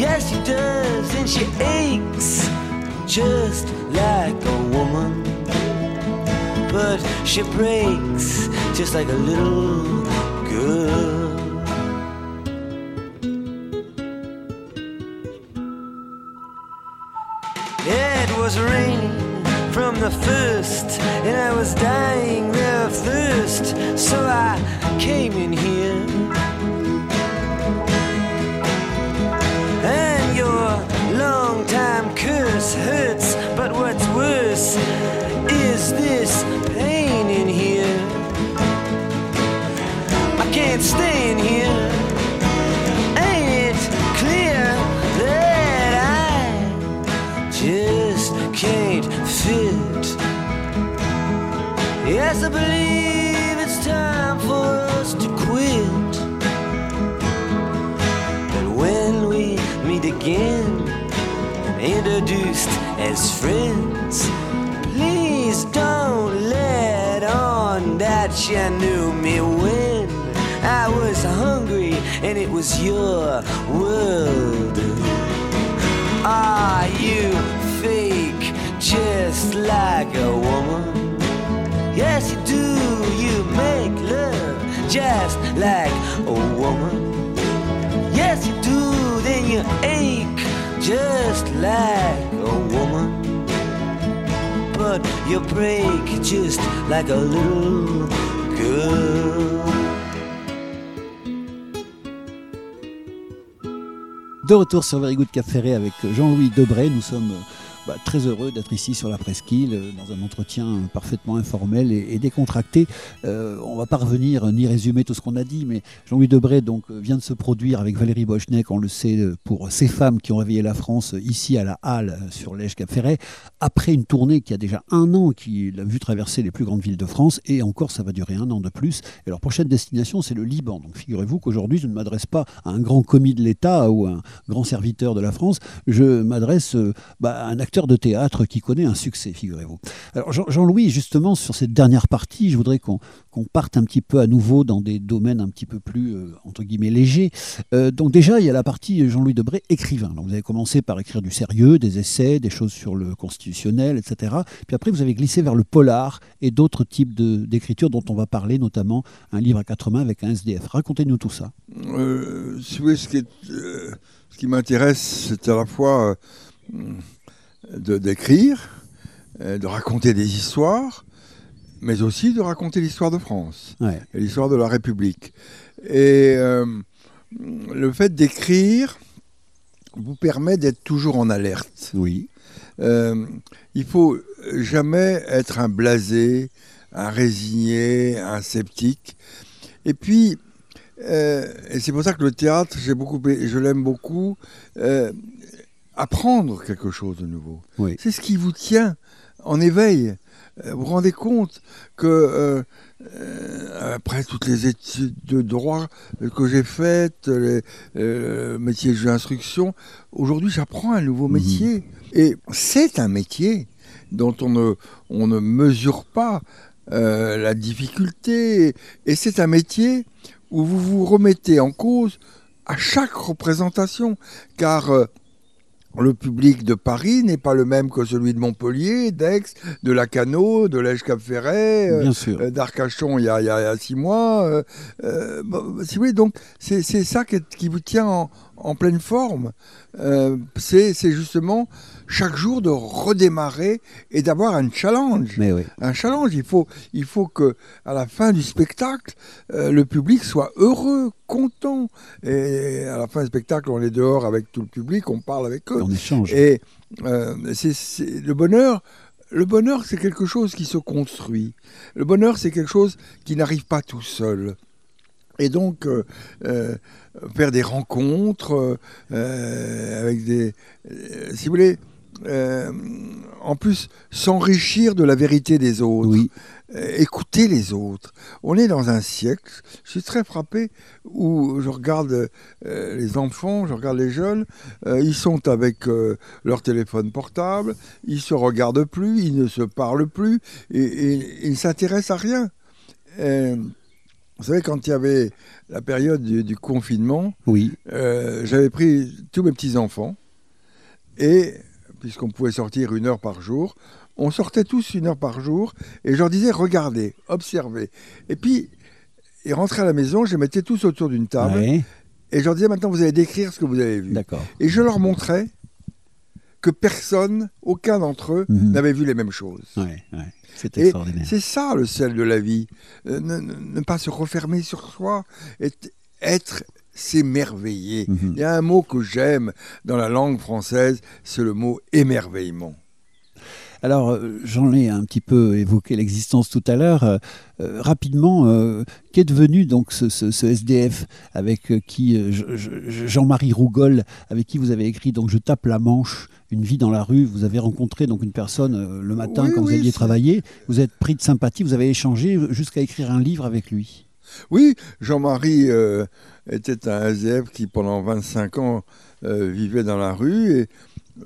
Yes, she does, and she aches just like a woman. But she breaks just like a little girl. It was raining from the first, and I was dying of thirst, so I came in here. But what's worse is this pain in here. I can't stay in here. Ain't it clear that I just can't fit? Yes, I believe it's time for us to quit. But when we meet again, introduced as friends. Please don't let on that you knew me when I was hungry and it was your world. Are you fake just like a woman? Yes, you do. You make love just like a woman. Yes, you do. Then you ache just like But you break just like a little girl. De retour sur Very Good Cap Ferré avec Jean-Louis Debray. Nous sommes bah, très heureux d'être ici sur la presqu'île euh, dans un entretien parfaitement informel et, décontracté. Euh, on va pas revenir ni résumer tout ce qu'on a dit, mais Jean-Louis Debray donc, euh, vient de se produire avec Valérie Bochnek, on le sait, euh, pour ces femmes qui ont réveillé la France ici à la Halle sur l'Ège Cap Ferret, après une tournée qui a déjà un an, qui l'a vu traverser les plus grandes villes de France, et encore ça va durer un an de plus. Et leur prochaine destination, c'est le Liban. Donc figurez-vous qu'aujourd'hui, je ne m'adresse pas à un grand commis de l'État ou à un grand serviteur de la France, je m'adresse bah, à un acteur de théâtre qui connaît un succès, figurez-vous. Alors Jean- Jean-Louis, justement, sur cette dernière partie, je voudrais qu'on parte un petit peu à nouveau dans des domaines un petit peu plus, euh, entre guillemets, légers. Euh, donc déjà, il y a la partie Jean-Louis Debré, écrivain. Donc vous avez commencé par écrire du sérieux, des essais, des choses sur le constitutionnel, etc. Puis après, vous avez glissé vers le polar et d'autres types d'écriture dont on va parler, notamment un livre à quatre mains avec un SDF. Racontez-nous tout ça. Euh, si vous voulez, ce qui, m'intéresse, c'est à la fois de- d'écrire, euh, de raconter des histoires, mais aussi de raconter l'histoire de France Ouais. et l'histoire de la République. Et euh, le fait d'écrire vous permet d'être toujours en alerte. Oui. Euh, il faut jamais être un blasé, un résigné, un sceptique. Et puis, euh, et c'est pour ça que le théâtre, j'ai beaucoup, je l'aime beaucoup, euh, apprendre quelque chose de nouveau. Oui. C'est ce qui vous tient en éveil. Euh, Vous vous rendez compte que euh, euh, après toutes les études de droit que j'ai faites, les euh, métiers de juge d'instruction, aujourd'hui j'apprends un nouveau Mhm. métier. Et c'est un métier dont on ne, on ne mesure pas la difficulté. Et c'est un métier où vous vous remettez en cause à chaque représentation. Car le public de Paris n'est pas le même que celui de Montpellier, d'Aix, de Lacanau, de l'Ège-Cap-Ferret, euh, euh, d'Arcachon il y, a, il y a- il y a six mois. euh, euh, bon, si donc c'est ça qui, est- qui vous tient en, en pleine forme. C'est justement chaque jour de redémarrer et d'avoir un challenge. Mais oui. Un challenge. Il faut, il faut que à la fin du spectacle, euh, le public soit heureux, content. Et à la fin du spectacle, on est dehors avec tout le public, on parle avec eux. On échange. Et euh, c'est- le bonheur, le bonheur, c'est quelque chose qui se construit. Le bonheur, c'est quelque chose qui n'arrive pas tout seul. Et donc, euh, euh, faire des rencontres euh, avec des. si vous voulez, euh, en plus, s'enrichir de la vérité des autres. Oui. Euh, écouter les autres. On est dans un siècle, je suis très frappé, où je regarde euh, les enfants, je regarde les jeunes, ils sont avec leur téléphone portable, ils se regardent plus, ils ne se parlent plus, et, et- ils ne s'intéressent à rien. Vous savez, quand il y avait la période du, du confinement, Oui. j'avais pris tous mes petits-enfants, et puisqu'on pouvait sortir une heure par jour, on sortait tous une heure par jour, et je leur disais, regardez, observez. Et puis, ils rentraient à la maison, je les mettais tous autour d'une table, Ouais. et je leur disais, maintenant vous allez décrire ce que vous avez vu. D'accord. Et je leur montrais que personne, aucun d'entre eux, Mhm. n'avait vu les mêmes choses. Ouais, ouais. C'est extraordinaire. C'est ça le sel de la vie. Euh, ne, ne- pas se refermer sur soi. Être s'émerveiller. Mhm. Il y a un mot que j'aime dans la langue française, c'est le mot émerveillement. Alors, euh, j'en ai un petit peu évoqué l'existence tout à l'heure. Euh, euh, rapidement, euh, qu'est devenu donc ce, ce- ce SDF avec qui euh, je- je- Jean-Marie Rougol, avec qui vous avez écrit donc Je tape la Manche, une vie dans la rue. Vous avez rencontré donc une personne le matin Oui, quand vous alliez travailler. Vous êtes pris de sympathie, vous avez échangé jusqu'à écrire un livre avec lui. Oui, Jean-Marie était un SDF qui, pendant 25 ans, euh, vivait dans la rue et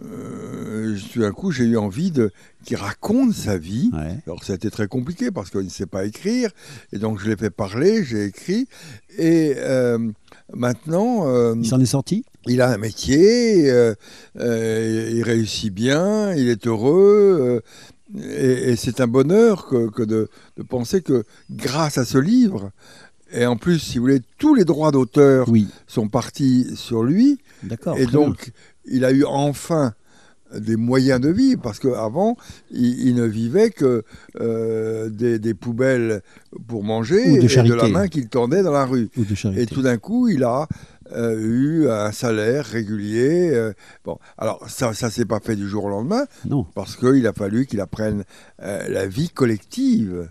euh, tout d'un coup, j'ai eu envie de qu'il raconte sa vie. Ouais. Alors, ça a été très compliqué parce qu'il ne sait pas écrire et donc je l'ai fait parler, j'ai écrit et euh, maintenant, Il s'en est sorti? il a un métier, il réussit bien, il est heureux. et et c'est un bonheur que, que de, de penser que grâce à ce livre, et en plus, si vous voulez, tous les droits d'auteur Oui, sont partis sur lui. d'accord. et bien. donc, il a eu enfin des moyens de vivre, parce qu'avant, il, il ne vivait que euh, des, des poubelles pour manger Ou de et de la main qu'il tendait dans la rue. Ou de. Et tout d'un coup, il a euh, eu un salaire régulier. euh, bon, alors ça, ça s'est pas fait du jour au lendemain Non. parce qu'il a fallu qu'il apprenne la vie collective.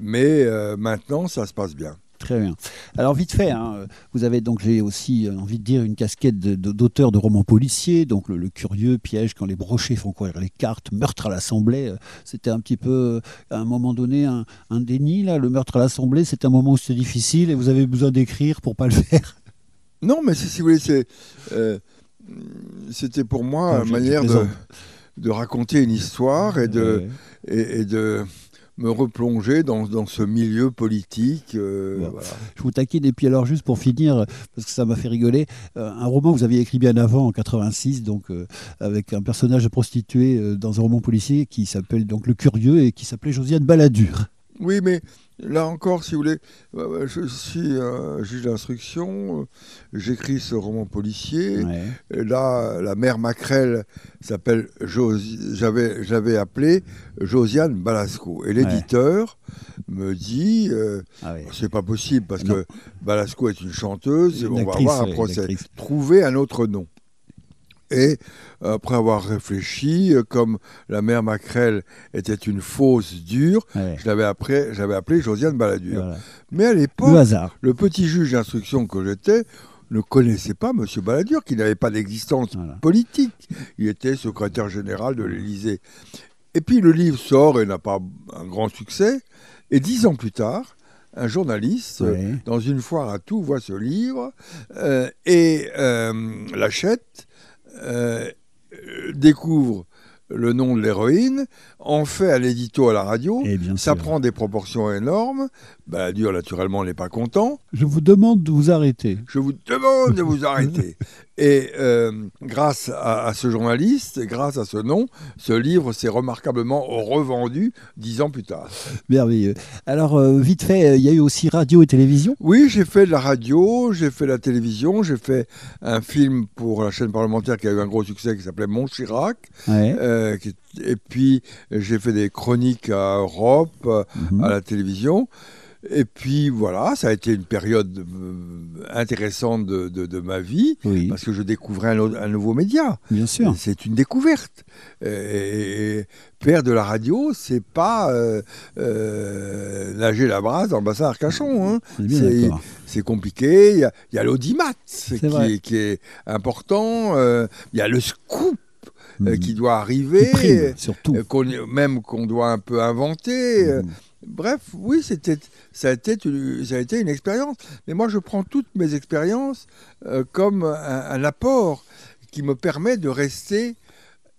Mais maintenant, ça se passe bien. Très bien. Alors vite fait, hein, vous avez donc j'ai aussi euh, envie de dire une casquette de- d'auteur de, romans policiers, donc le, le curieux piège quand les brochets font courir les cartes, meurtre à l'Assemblée. euh, C'était un petit peu euh, à un moment donné un, un déni là. Le meurtre à l'Assemblée, c'est un moment où c'est difficile et vous avez besoin d'écrire pour pas le faire? Non, mais si, si vous voulez, c'est, euh, c'était pour moi une manière de, raconter une histoire et de, et, et de me replonger dans, dans ce milieu politique. euh, Bon. voilà. Je vous taquine et puis alors juste pour finir, parce que ça m'a fait rigoler, euh, un roman que vous aviez écrit bien avant en 86, donc euh, avec un personnage de prostituée dans un roman policier qui s'appelle donc Le Curieux et qui s'appelait Josiane Balladur. Oui, mais là encore, si vous voulez, euh, je suis euh, juge d'instruction, euh, j'écris ce roman policier. Ouais. Et là, la mère Macrel s'appelle, Josi- j'avais, j'avais appelé Josiane Balasco. Et l'éditeur me dit, euh, Ah c'est pas possible parce Non. que Balasco est une chanteuse, Une on va avoir un procès. Trouver un autre nom. Et après avoir réfléchi, euh, comme la mère Macrel était une fausse dure, Ouais. je l'avais appelé, j'avais appelé Josiane Balladur. Voilà. Mais à Le l'époque, hasard. le petit juge d'instruction que j'étais ne connaissait pas M. Balladur, qui n'avait pas d'existence Voilà. politique. Il était secrétaire général de l'Élysée. Et puis le livre sort et n'a pas un grand succès. Et dix ans plus tard, un journaliste, euh, dans une foire à tout, voit ce livre euh, et euh, l'achète, euh, découvre le nom de l'héroïne, en fait un édito à la radio. Et bien Ça sûr. prend des proportions énormes. Balladur, naturellement, n'est pas content. Je vous demande de vous arrêter. Je vous demande de vous arrêter. (laughs) Et euh, grâce à, à ce journaliste, grâce à ce nom, ce livre s'est remarquablement revendu dix ans plus tard. Merveilleux. Alors, euh, vite fait, euh, il y a eu aussi radio et télévision? Oui, j'ai fait de la radio, j'ai fait de la télévision, j'ai fait un film pour la chaîne parlementaire qui a eu un gros succès qui s'appelait Mon Chirac. Ouais. euh, qui- et puis j'ai fait des chroniques à Europe, Mhm. à la télévision. Et puis voilà, ça a été une période euh, intéressante de, de- de ma vie. Oui, Parce que je découvrais un, nouveau média. bien sûr. C'est une découverte. Et, et faire de la radio, c'est pas euh, euh, nager la brasse dans le bassin Arcachon. hein. C'est- compliqué. Il y a, l'audimat qui, est- qui est important. euh, il y a le scoop Mhm. qui doit arriver. prime, surtout. même qu'on doit un peu inventer. Mhm. Bref, oui, c'était, ça, a été une, expérience. Mais moi, je prends toutes mes expériences euh, comme un apport qui me permet de rester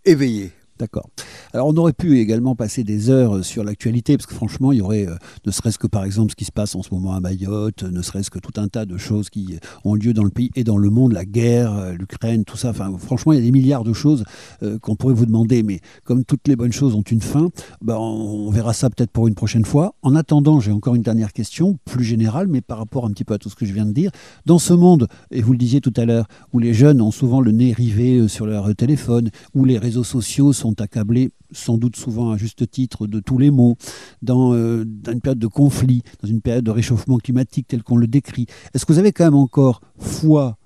éveillé. D'accord. Alors on aurait pu également passer des heures euh, sur l'actualité, parce que franchement, il y aurait, euh, ne serait-ce que par exemple ce qui se passe en ce moment à Mayotte, ne serait-ce que tout un tas de choses qui euh, ont lieu dans le pays et dans le monde, la guerre, euh, l'Ukraine, tout ça. Enfin, franchement, il y a des milliards de choses euh, qu'on pourrait vous demander, mais comme toutes les bonnes choses ont une fin, ben, on, verra ça peut-être pour une prochaine fois. En attendant, j'ai encore une dernière question, plus générale, mais par rapport un petit peu à tout ce que je viens de dire. Dans ce monde, et vous le disiez tout à l'heure, où les jeunes ont souvent le nez rivé euh, sur leur téléphone, où les réseaux sociaux sont accablés, sans doute souvent à juste titre, de tous les maux, dans, euh, dans une période de conflit, dans une période de réchauffement climatique tel qu'on le décrit. Est-ce que vous avez quand même encore foi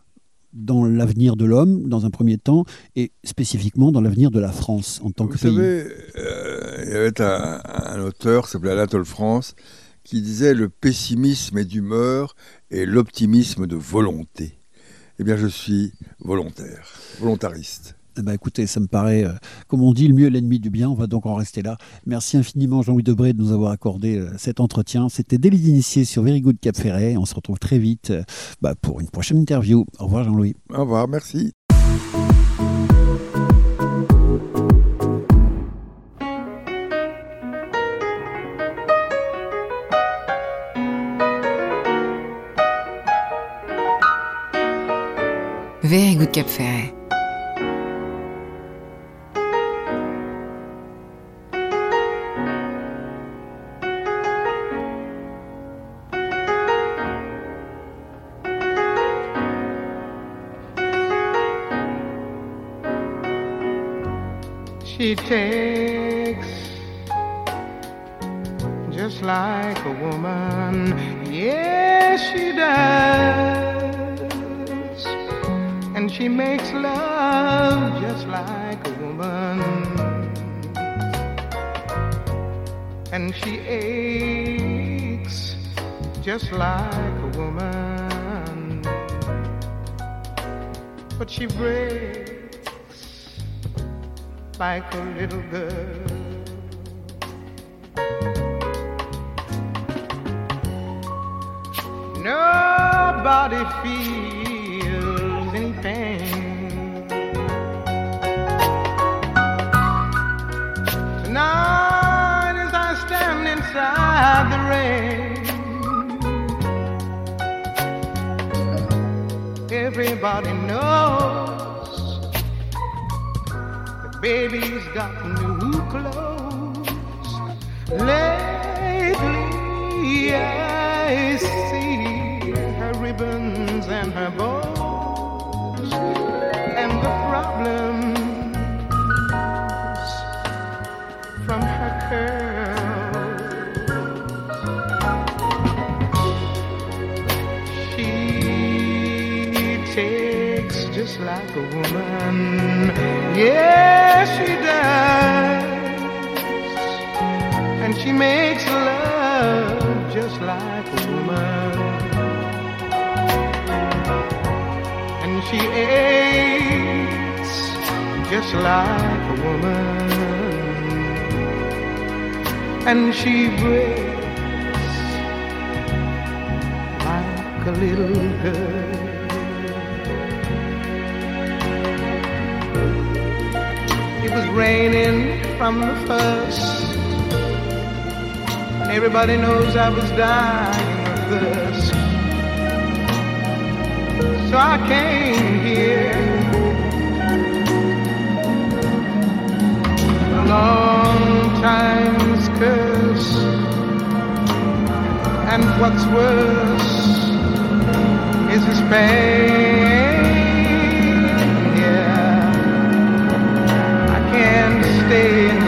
dans l'avenir de l'homme, dans un premier temps, et spécifiquement dans l'avenir de la France en tant Vous que pays? savez, euh, il y avait un, un auteur qui s'appelait Anatole France qui disait le pessimisme est d'humeur et l'optimisme de volonté. Eh bien, je suis volontaire, volontariste. Eh ben, écoutez, ça me paraît, euh, comme on dit, le mieux est l'ennemi du bien. On va donc en rester là. Merci infiniment, Jean-Louis Debré, de nous avoir accordé euh, cet entretien. C'était Délit d'initié sur Very Good Cap Ferret. On se retrouve très vite euh, bah, pour une prochaine interview. Au revoir, Jean-Louis. Au revoir, merci. Very Good Cap Ferret. She takes just like a woman. Yes, she does. And she makes love just like a woman. And she aches just like a woman. But she breaks like a little girl. Nobody feels any pain. Tonight, as I stand inside the rain, everybody baby's got new clothes. Lately, I see her ribbons and her bows, and the problems from her curls. She takes just like a woman. She does. And she makes love just like a woman. And she aches just like a woman. And she breaks like a little girl. Raining from the first. And everybody knows I was dying of thirst. So I came here. A long time's curse. And what's worse is this pain. Stay in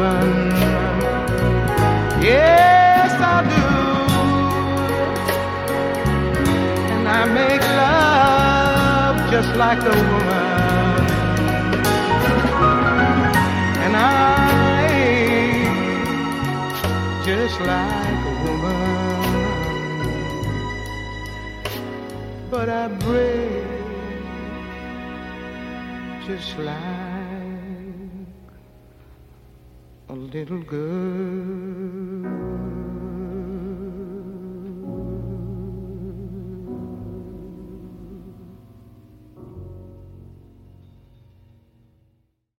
woman. Yes, I do. And I make love just like a woman. And I just like a woman. But I break just like little girl.